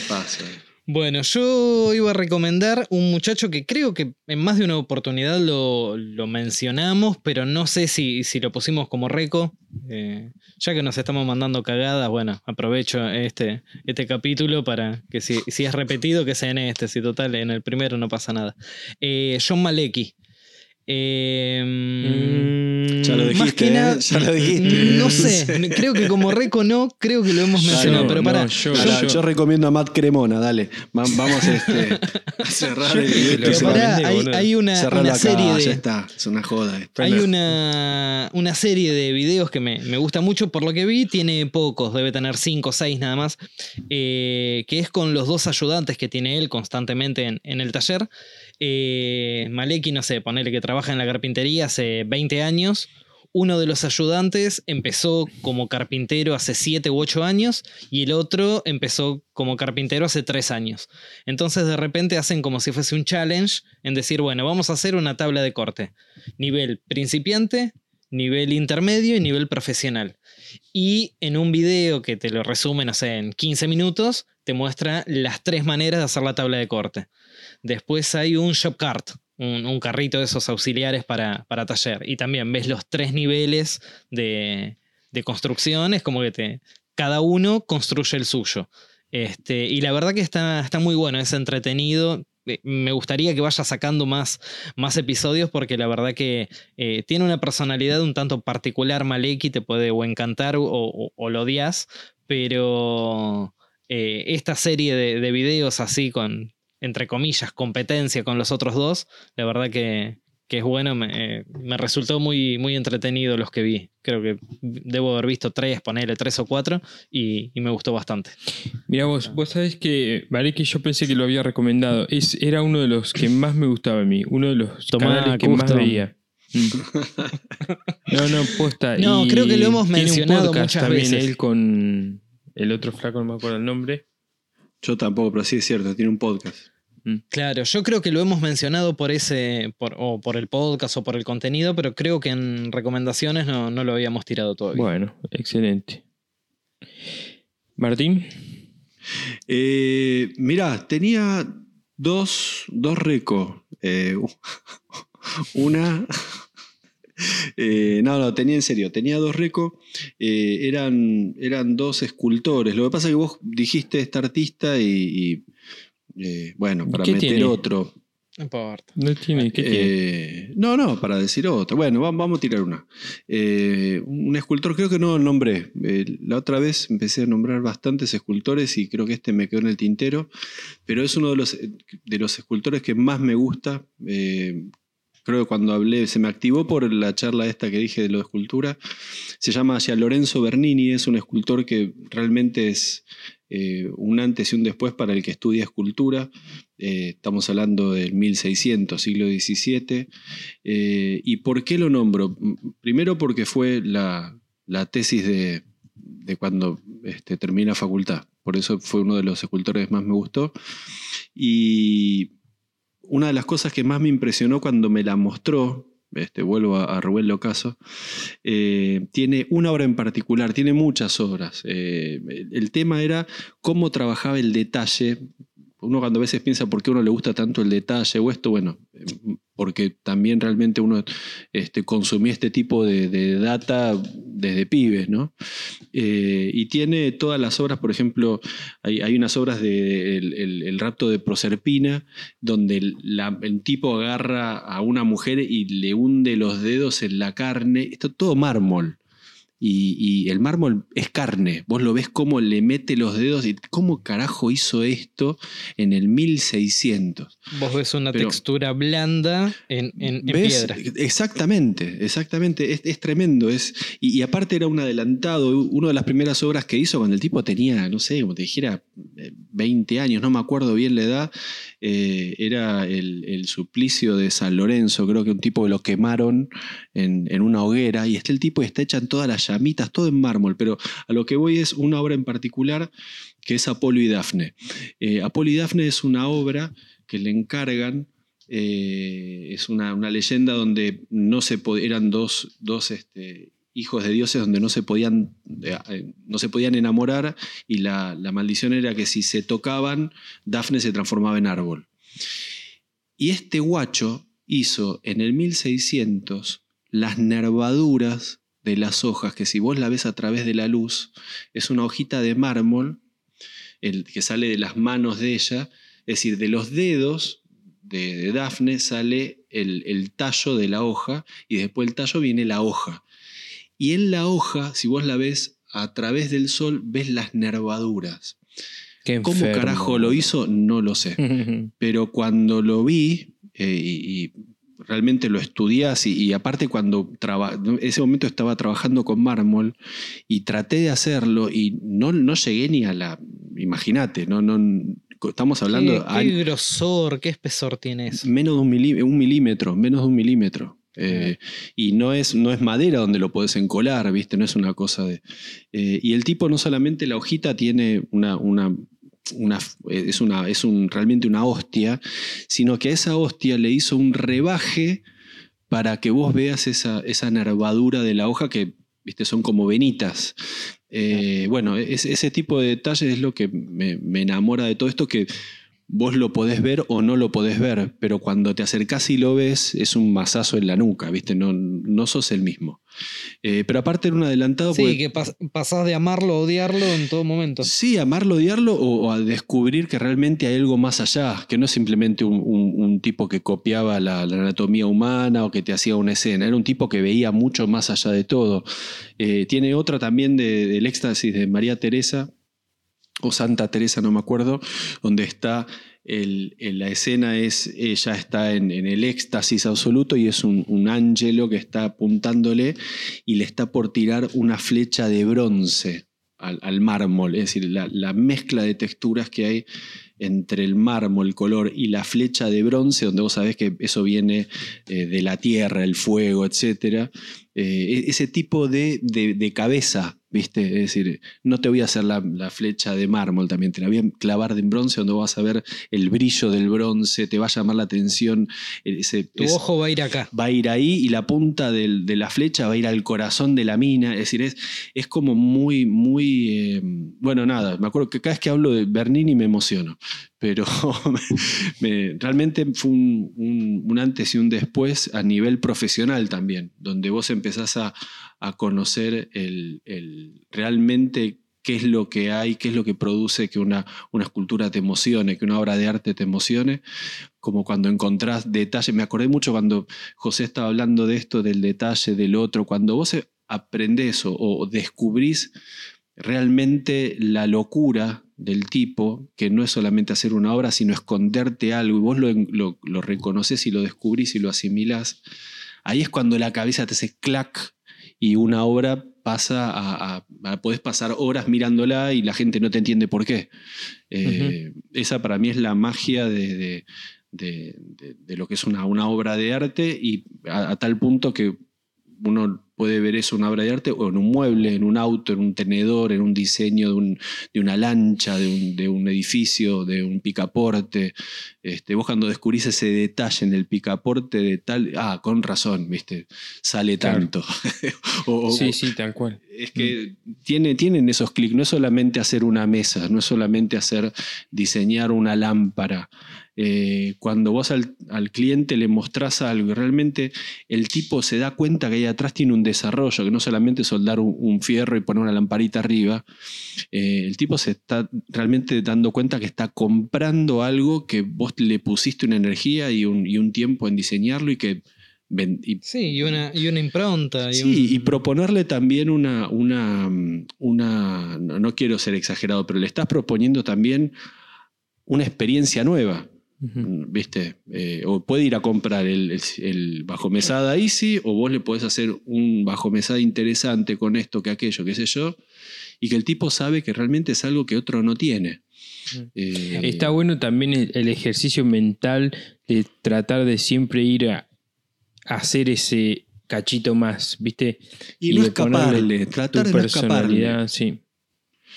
pasa. Bueno, yo iba a recomendar un muchacho que creo que en más de una oportunidad lo, lo mencionamos, pero no sé si, si lo pusimos como reco. Eh, ya que nos estamos mandando cagadas, bueno, aprovecho este, este capítulo para que si, si es repetido, que sea en este. Si total, en el primero no pasa nada. Eh, John Malecki. Eh, Mm, Ya lo más dijiste, que ¿eh? nada, Ya lo dijiste. No sé, creo que como reco no, creo que lo hemos mencionado, no, pero no, para. yo- Pará, yo- yo, recomiendo a Matt Cremona, dale. Va- vamos este, a cerrar Yo el Pero pará, hay, una, una acá, serie de. ya está. Es una joda. esto. Hay una, una serie de videos que me, me gusta mucho, por lo que vi, tiene pocos, debe tener 5 o 6 nada más, eh, que es con los dos ayudantes que tiene él constantemente en, en el taller. Eh, Maleki, no sé, ponele que trabaja en la carpintería hace 20 años. Uno de los ayudantes empezó como carpintero hace 7 u 8 años y el otro empezó como carpintero hace 3 años. Entonces de repente hacen como si fuese un challenge en decir, bueno, vamos a hacer una tabla de corte. Nivel principiante, nivel intermedio y nivel profesional. Y en un video que te lo resume, no sé, en 15 minutos, te muestra las tres maneras de hacer la tabla de corte. Después hay un shop cart, un, carrito de esos auxiliares para, para taller. Y también ves los tres niveles de, de construcción, es como que te, cada uno construye el suyo. Este, y la verdad que está, está muy bueno, es entretenido. Eh, Me gustaría que vaya sacando más, más episodios porque la verdad que eh, tiene una personalidad un tanto particular, Maleki, te puede o encantar o, o- o lo odias, pero eh, esta serie de, de videos así con, entre comillas, competencia con los otros dos, la verdad que, que es bueno, me, eh, me resultó muy, muy entretenido los que vi. Creo que debo haber visto tres, ponerle tres o cuatro, y, y me gustó bastante. Mira vos, vos sabés que, vale que yo pensé que lo había recomendado. Es, era uno de los que más me gustaba a mí, uno de los Tomá, canales que más veía. Mm. No, no, posta. No, y creo que lo hemos mencionado muchas también veces. él con el otro flaco, no me acuerdo el nombre. Yo tampoco, pero sí es cierto, tiene un podcast. Claro, yo creo que lo hemos mencionado por ese, por, o por el podcast o por el contenido, pero creo que en recomendaciones no, no lo habíamos tirado todavía. Bueno, excelente. Martín, Eh, mirá, tenía dos, dos recos. Eh, una. Eh, no, no, tenía en serio. Tenía dos recos. eh, eran, eran dos escultores. Lo que pasa es que vos dijiste este artista y. y, eh, bueno, para ¿Qué meter tiene? otro. No importa. no tiene, ¿qué tiene? No, no, para decir otro. Bueno, va- vamos a tirar una. Eh, un escultor, creo que no nombré. Eh, la otra vez empecé a nombrar bastantes escultores y creo que este me quedó en el tintero. Pero es uno de los, de los escultores que más me gusta. Creo que cuando hablé, se me activó por la charla esta que dije de lo de escultura. Se llama hacia Lorenzo Bernini, es un escultor que realmente es eh, un antes y un después para el que estudia escultura. Eh, estamos hablando del 1600, siglo XVII. Eh, ¿Y por qué lo nombro? Primero porque fue la, tesis de, cuando este, termina facultad. Por eso fue uno de los escultores que más me gustó. Y una de las cosas que más me impresionó cuando me la mostró, este, vuelvo a, Rubén Locaso, eh, tiene una obra en particular, tiene muchas obras. Eh, el tema era cómo trabajaba el detalle. Uno cuando a veces piensa por qué a uno le gusta tanto el detalle o esto, bueno, porque también realmente uno este, consumía este tipo de, data desde pibes, ¿no? Eh, y tiene todas las obras, por ejemplo, hay, unas obras de el, rapto de Proserpina, donde el, tipo agarra a una mujer y le hunde los dedos en la carne, esto todo mármol. Y, el mármol es carne. Vos lo ves cómo le mete los dedos y cómo carajo hizo esto en el 1600. Vos ves una textura blanda en, piedra. Exactamente, exactamente. Es, tremendo. Es, y, aparte era un adelantado. Una de las primeras obras que hizo cuando el tipo tenía, no sé, como te dijera, 20 años, no me acuerdo bien la edad. Eh, era el, suplicio de San Lorenzo. Creo que un tipo que lo quemaron en, una hoguera. Y está el tipo está hecha en todas las llamitas, todo en mármol, pero a lo que voy es una obra en particular que es Apolo y Dafne. Eh, Apolo y Dafne es una obra que le encargan, eh, es una, leyenda donde no se eran dos, dos este, hijos de dioses donde no se podían, eh, no se podían enamorar y la, maldición era que si se tocaban, Dafne se transformaba en árbol. Y este guacho hizo en el 1600 las nervaduras de las hojas, que si vos la ves a través de la luz, es una hojita de mármol el, que sale de las manos de ella, es decir, de los dedos de, Dafne sale el, tallo de la hoja y después el tallo viene la hoja. Y en la hoja, si vos la ves a través del sol, ves las nervaduras. ¿Cómo carajo lo hizo? No lo sé. Pero cuando lo vi, eh, y realmente lo estudias y, aparte cuando en ese momento estaba trabajando con mármol y traté de hacerlo y no, no llegué ni a la, imagínate, no, no, estamos hablando... ¿Qué, grosor, qué espesor tiene eso? Menos de un, milímetro, menos de un milímetro. Eh, y no es, no es madera donde lo puedes encolar, ¿viste? No es una cosa de... Eh, y el tipo no solamente la hojita tiene una, una es, una, es un, realmente una hostia, sino que a esa hostia le hizo un rebaje para que vos veas esa, esa nervadura de la hoja que ¿viste? son como venitas. Eh, bueno, ese tipo de detalles es lo que me, me enamora de todo esto, que vos lo podés ver o no lo podés ver, pero cuando te acercás y lo ves es un masazo en la nuca, ¿viste? No, no sos el mismo. Eh, pero aparte era un adelantado. Sí, que pasás de amarlo a odiarlo en todo momento. Sí, amarlo, odiarlo o, a descubrir que realmente hay algo más allá, que no es simplemente un, tipo que copiaba la, anatomía humana o que te hacía una escena, era un tipo que veía mucho más allá de todo. Eh, tiene otra también del éxtasis de María Teresa, o Santa Teresa, no me acuerdo, donde está el, la escena es, ella está en, el éxtasis absoluto y es un, un ángelo que está apuntándole y le está por tirar una flecha de bronce al, mármol, es decir, la, mezcla de texturas que hay entre el mármol, el color y la flecha de bronce, donde vos sabés que eso viene eh, de la tierra, el fuego, etc. Eh, e-, ese tipo de, de cabeza ¿viste? Es decir, no te voy a hacer la, flecha de mármol también, te la voy a clavar de bronce donde vas a ver el brillo del bronce, te va a llamar la atención. Ese, tu ojo va a ir acá. Va a ir ahí y la punta de la flecha va a ir al corazón de la mina, es decir, es, es como muy, muy... Eh, bueno, nada, me acuerdo que cada vez que hablo de Bernini me emociono, pero realmente fue un antes y un después a nivel profesional también, donde vos empezás a a conocer el, realmente qué es lo que hay, qué es lo que produce que una, una, escultura te emocione, que una obra de arte te emocione, como cuando encontrás detalles. Me acordé mucho cuando José estaba hablando de esto, del detalle, del otro, cuando vos aprendés o, o descubrís realmente la locura del tipo, que no es solamente hacer una obra, sino esconderte algo, y vos lo, lo, lo reconoces y lo descubrís y lo asimilás, ahí es cuando la cabeza te hace clac y una obra pasa a, a, pasar horas mirándola y la gente no te entiende por qué. Eh, esa para mí es la magia de, de, de, lo que es una, una, obra de arte y a, tal punto que uno puede ver eso en una obra de arte o en un mueble, en un auto, en un tenedor, en un diseño de, un, de una lancha, de un, de un, edificio, de un picaporte. Este, vos cuando descubrís ese detalle en el picaporte de tal, ah, con razón, viste, sale tanto. sí, sí, tal cual. Es que tiene, tienen esos clics, no es solamente hacer una mesa, no es solamente hacer diseñar una lámpara. Eh, cuando vos al, cliente le mostrás algo y realmente el tipo se da cuenta que ahí atrás tiene un desarrollo, que no solamente soldar un, fierro y poner una lamparita arriba, eh, el tipo se está realmente dando cuenta que está comprando algo que vos le pusiste una energía y un, y un tiempo en diseñarlo y que sí, y una, y una impronta. Y sí, y proponerle también una, una, una, no quiero ser exagerado, pero le estás proponiendo también una experiencia nueva. ¿Viste? Eh, o puede ir a comprar el, el, bajo mesada Easy, o vos le podés hacer un bajo mesada interesante con esto, que aquello, qué sé yo, y que el tipo sabe que realmente es algo que otro no tiene. Eh, Está bueno también el, ejercicio mental de tratar de siempre ir a, hacer ese cachito más, ¿viste? Y, no escaparle, tratar de personalidad, sí.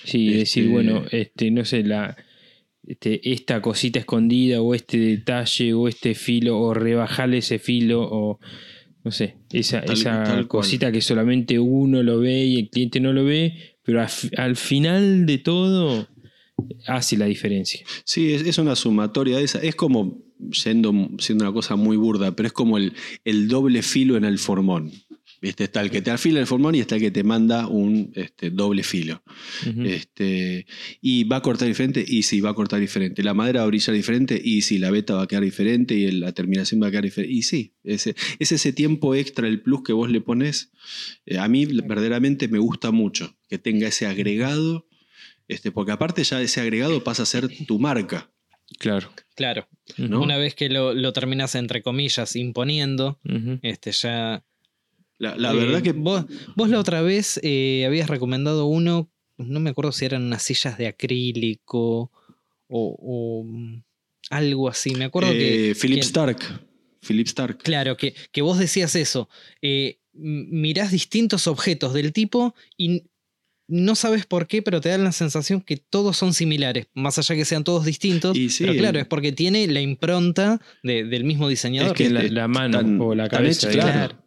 Sí, decir, este bueno, este, no sé, la este, esta cosita escondida o este detalle o este filo o rebajarle ese filo o no sé, esa, esa cosita que solamente uno lo ve y el cliente no lo ve, pero al, final de todo hace la diferencia. Sí, es, es una sumatoria de esa. Es como, siendo, siendo una cosa muy burda, pero es como el, el doble filo en el formón. ¿Viste? Está el que te afila el formón y está el que te manda un este, doble filo. este, y va a cortar diferente, y sí, va a cortar diferente. La madera va a brillar diferente, y sí, la beta va a quedar diferente, y la terminación va a quedar diferente. Y sí, ese, es ese tiempo extra, el plus que vos le pones. Eh, a mí verdaderamente me gusta mucho que tenga ese agregado, este, porque aparte ya ese agregado pasa a ser tu marca. Claro. Claro. Una vez que lo, lo, terminas, entre comillas, imponiendo, este, ya la, verdad que. Vos, vos, la otra vez eh, habías recomendado uno, no me acuerdo si eran unas sillas de acrílico o, mm, algo así. Me acuerdo que. Eh, Philip Stark. Philip Stark. Claro, que, que vos decías eso. Eh, mirás distintos objetos del tipo y no sabes por qué, pero te da la sensación que todos son similares, más allá que sean todos distintos. pero claro, es porque tiene la impronta del mismo diseñador. Es que la, mano o la cabeza.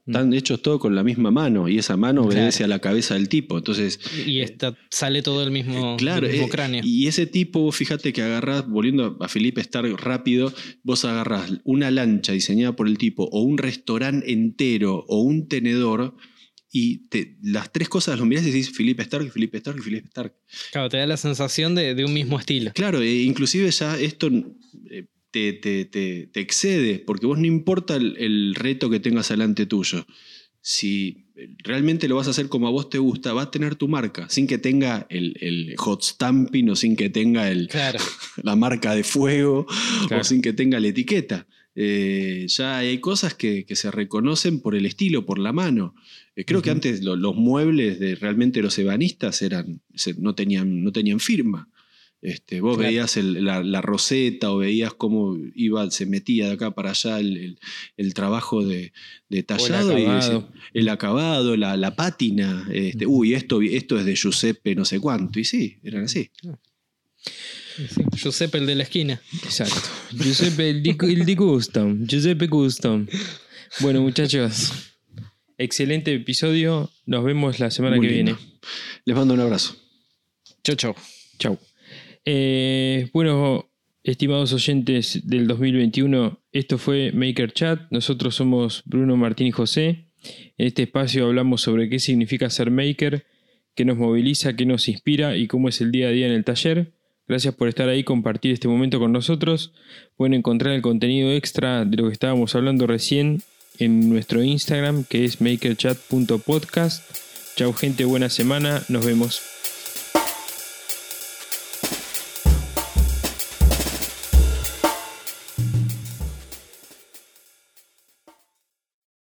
Están hechos todos con la misma mano y esa mano obedece a la cabeza del tipo. Entonces, y esta, sale todo el mismo, claro, eh, cráneo. Y ese tipo, fíjate que agarras, volviendo a Felipe estar rápido, vos agarrás una lancha diseñada por el tipo o un restaurante entero o un tenedor y las tres cosas lo mirás y decís Felipe Stark, Felipe Stark y Felipe Stark. Claro, te da la sensación de, un mismo estilo. Claro, e inclusive ya esto eh, te, te, excede, porque vos no importa el, reto que tengas delante tuyo. Si realmente lo vas a hacer como a vos te gusta, va a tener tu marca, sin que tenga el, hot stamping o sin que tenga el, la marca de fuego o sin que tenga la etiqueta. Eh, ya hay cosas que, se reconocen por el estilo, por la mano. Eh, creo que antes los muebles de realmente los ebanistas eran, no, tenían, no tenían firma. Este, vos veías la, roseta o veías cómo iba, se metía de acá para allá el, trabajo de, tallado, el acabado, y el acabado la, pátina. Este, Uy, esto, esto es de Giuseppe no sé cuánto. Y sí, eran así. Ah. Giuseppe el de la esquina. Exacto. Giuseppe el di, Custom. Giuseppe Custom. Bueno, muchachos. Excelente episodio. Nos vemos la semana que viene. Les mando un abrazo. Chau, chau. Chau. Eh, bueno, estimados oyentes del 2021, esto fue Maker Chat. Nosotros somos Bruno, Martín y José. En este espacio hablamos sobre qué significa ser maker, qué nos moviliza, qué nos inspira y cómo es el día a día en el taller. Gracias por estar ahí, compartir este momento con nosotros. Pueden encontrar el contenido extra de lo que estábamos hablando recién en nuestro Instagram, que es makerchat.podcast. Chau gente, buena semana, nos vemos.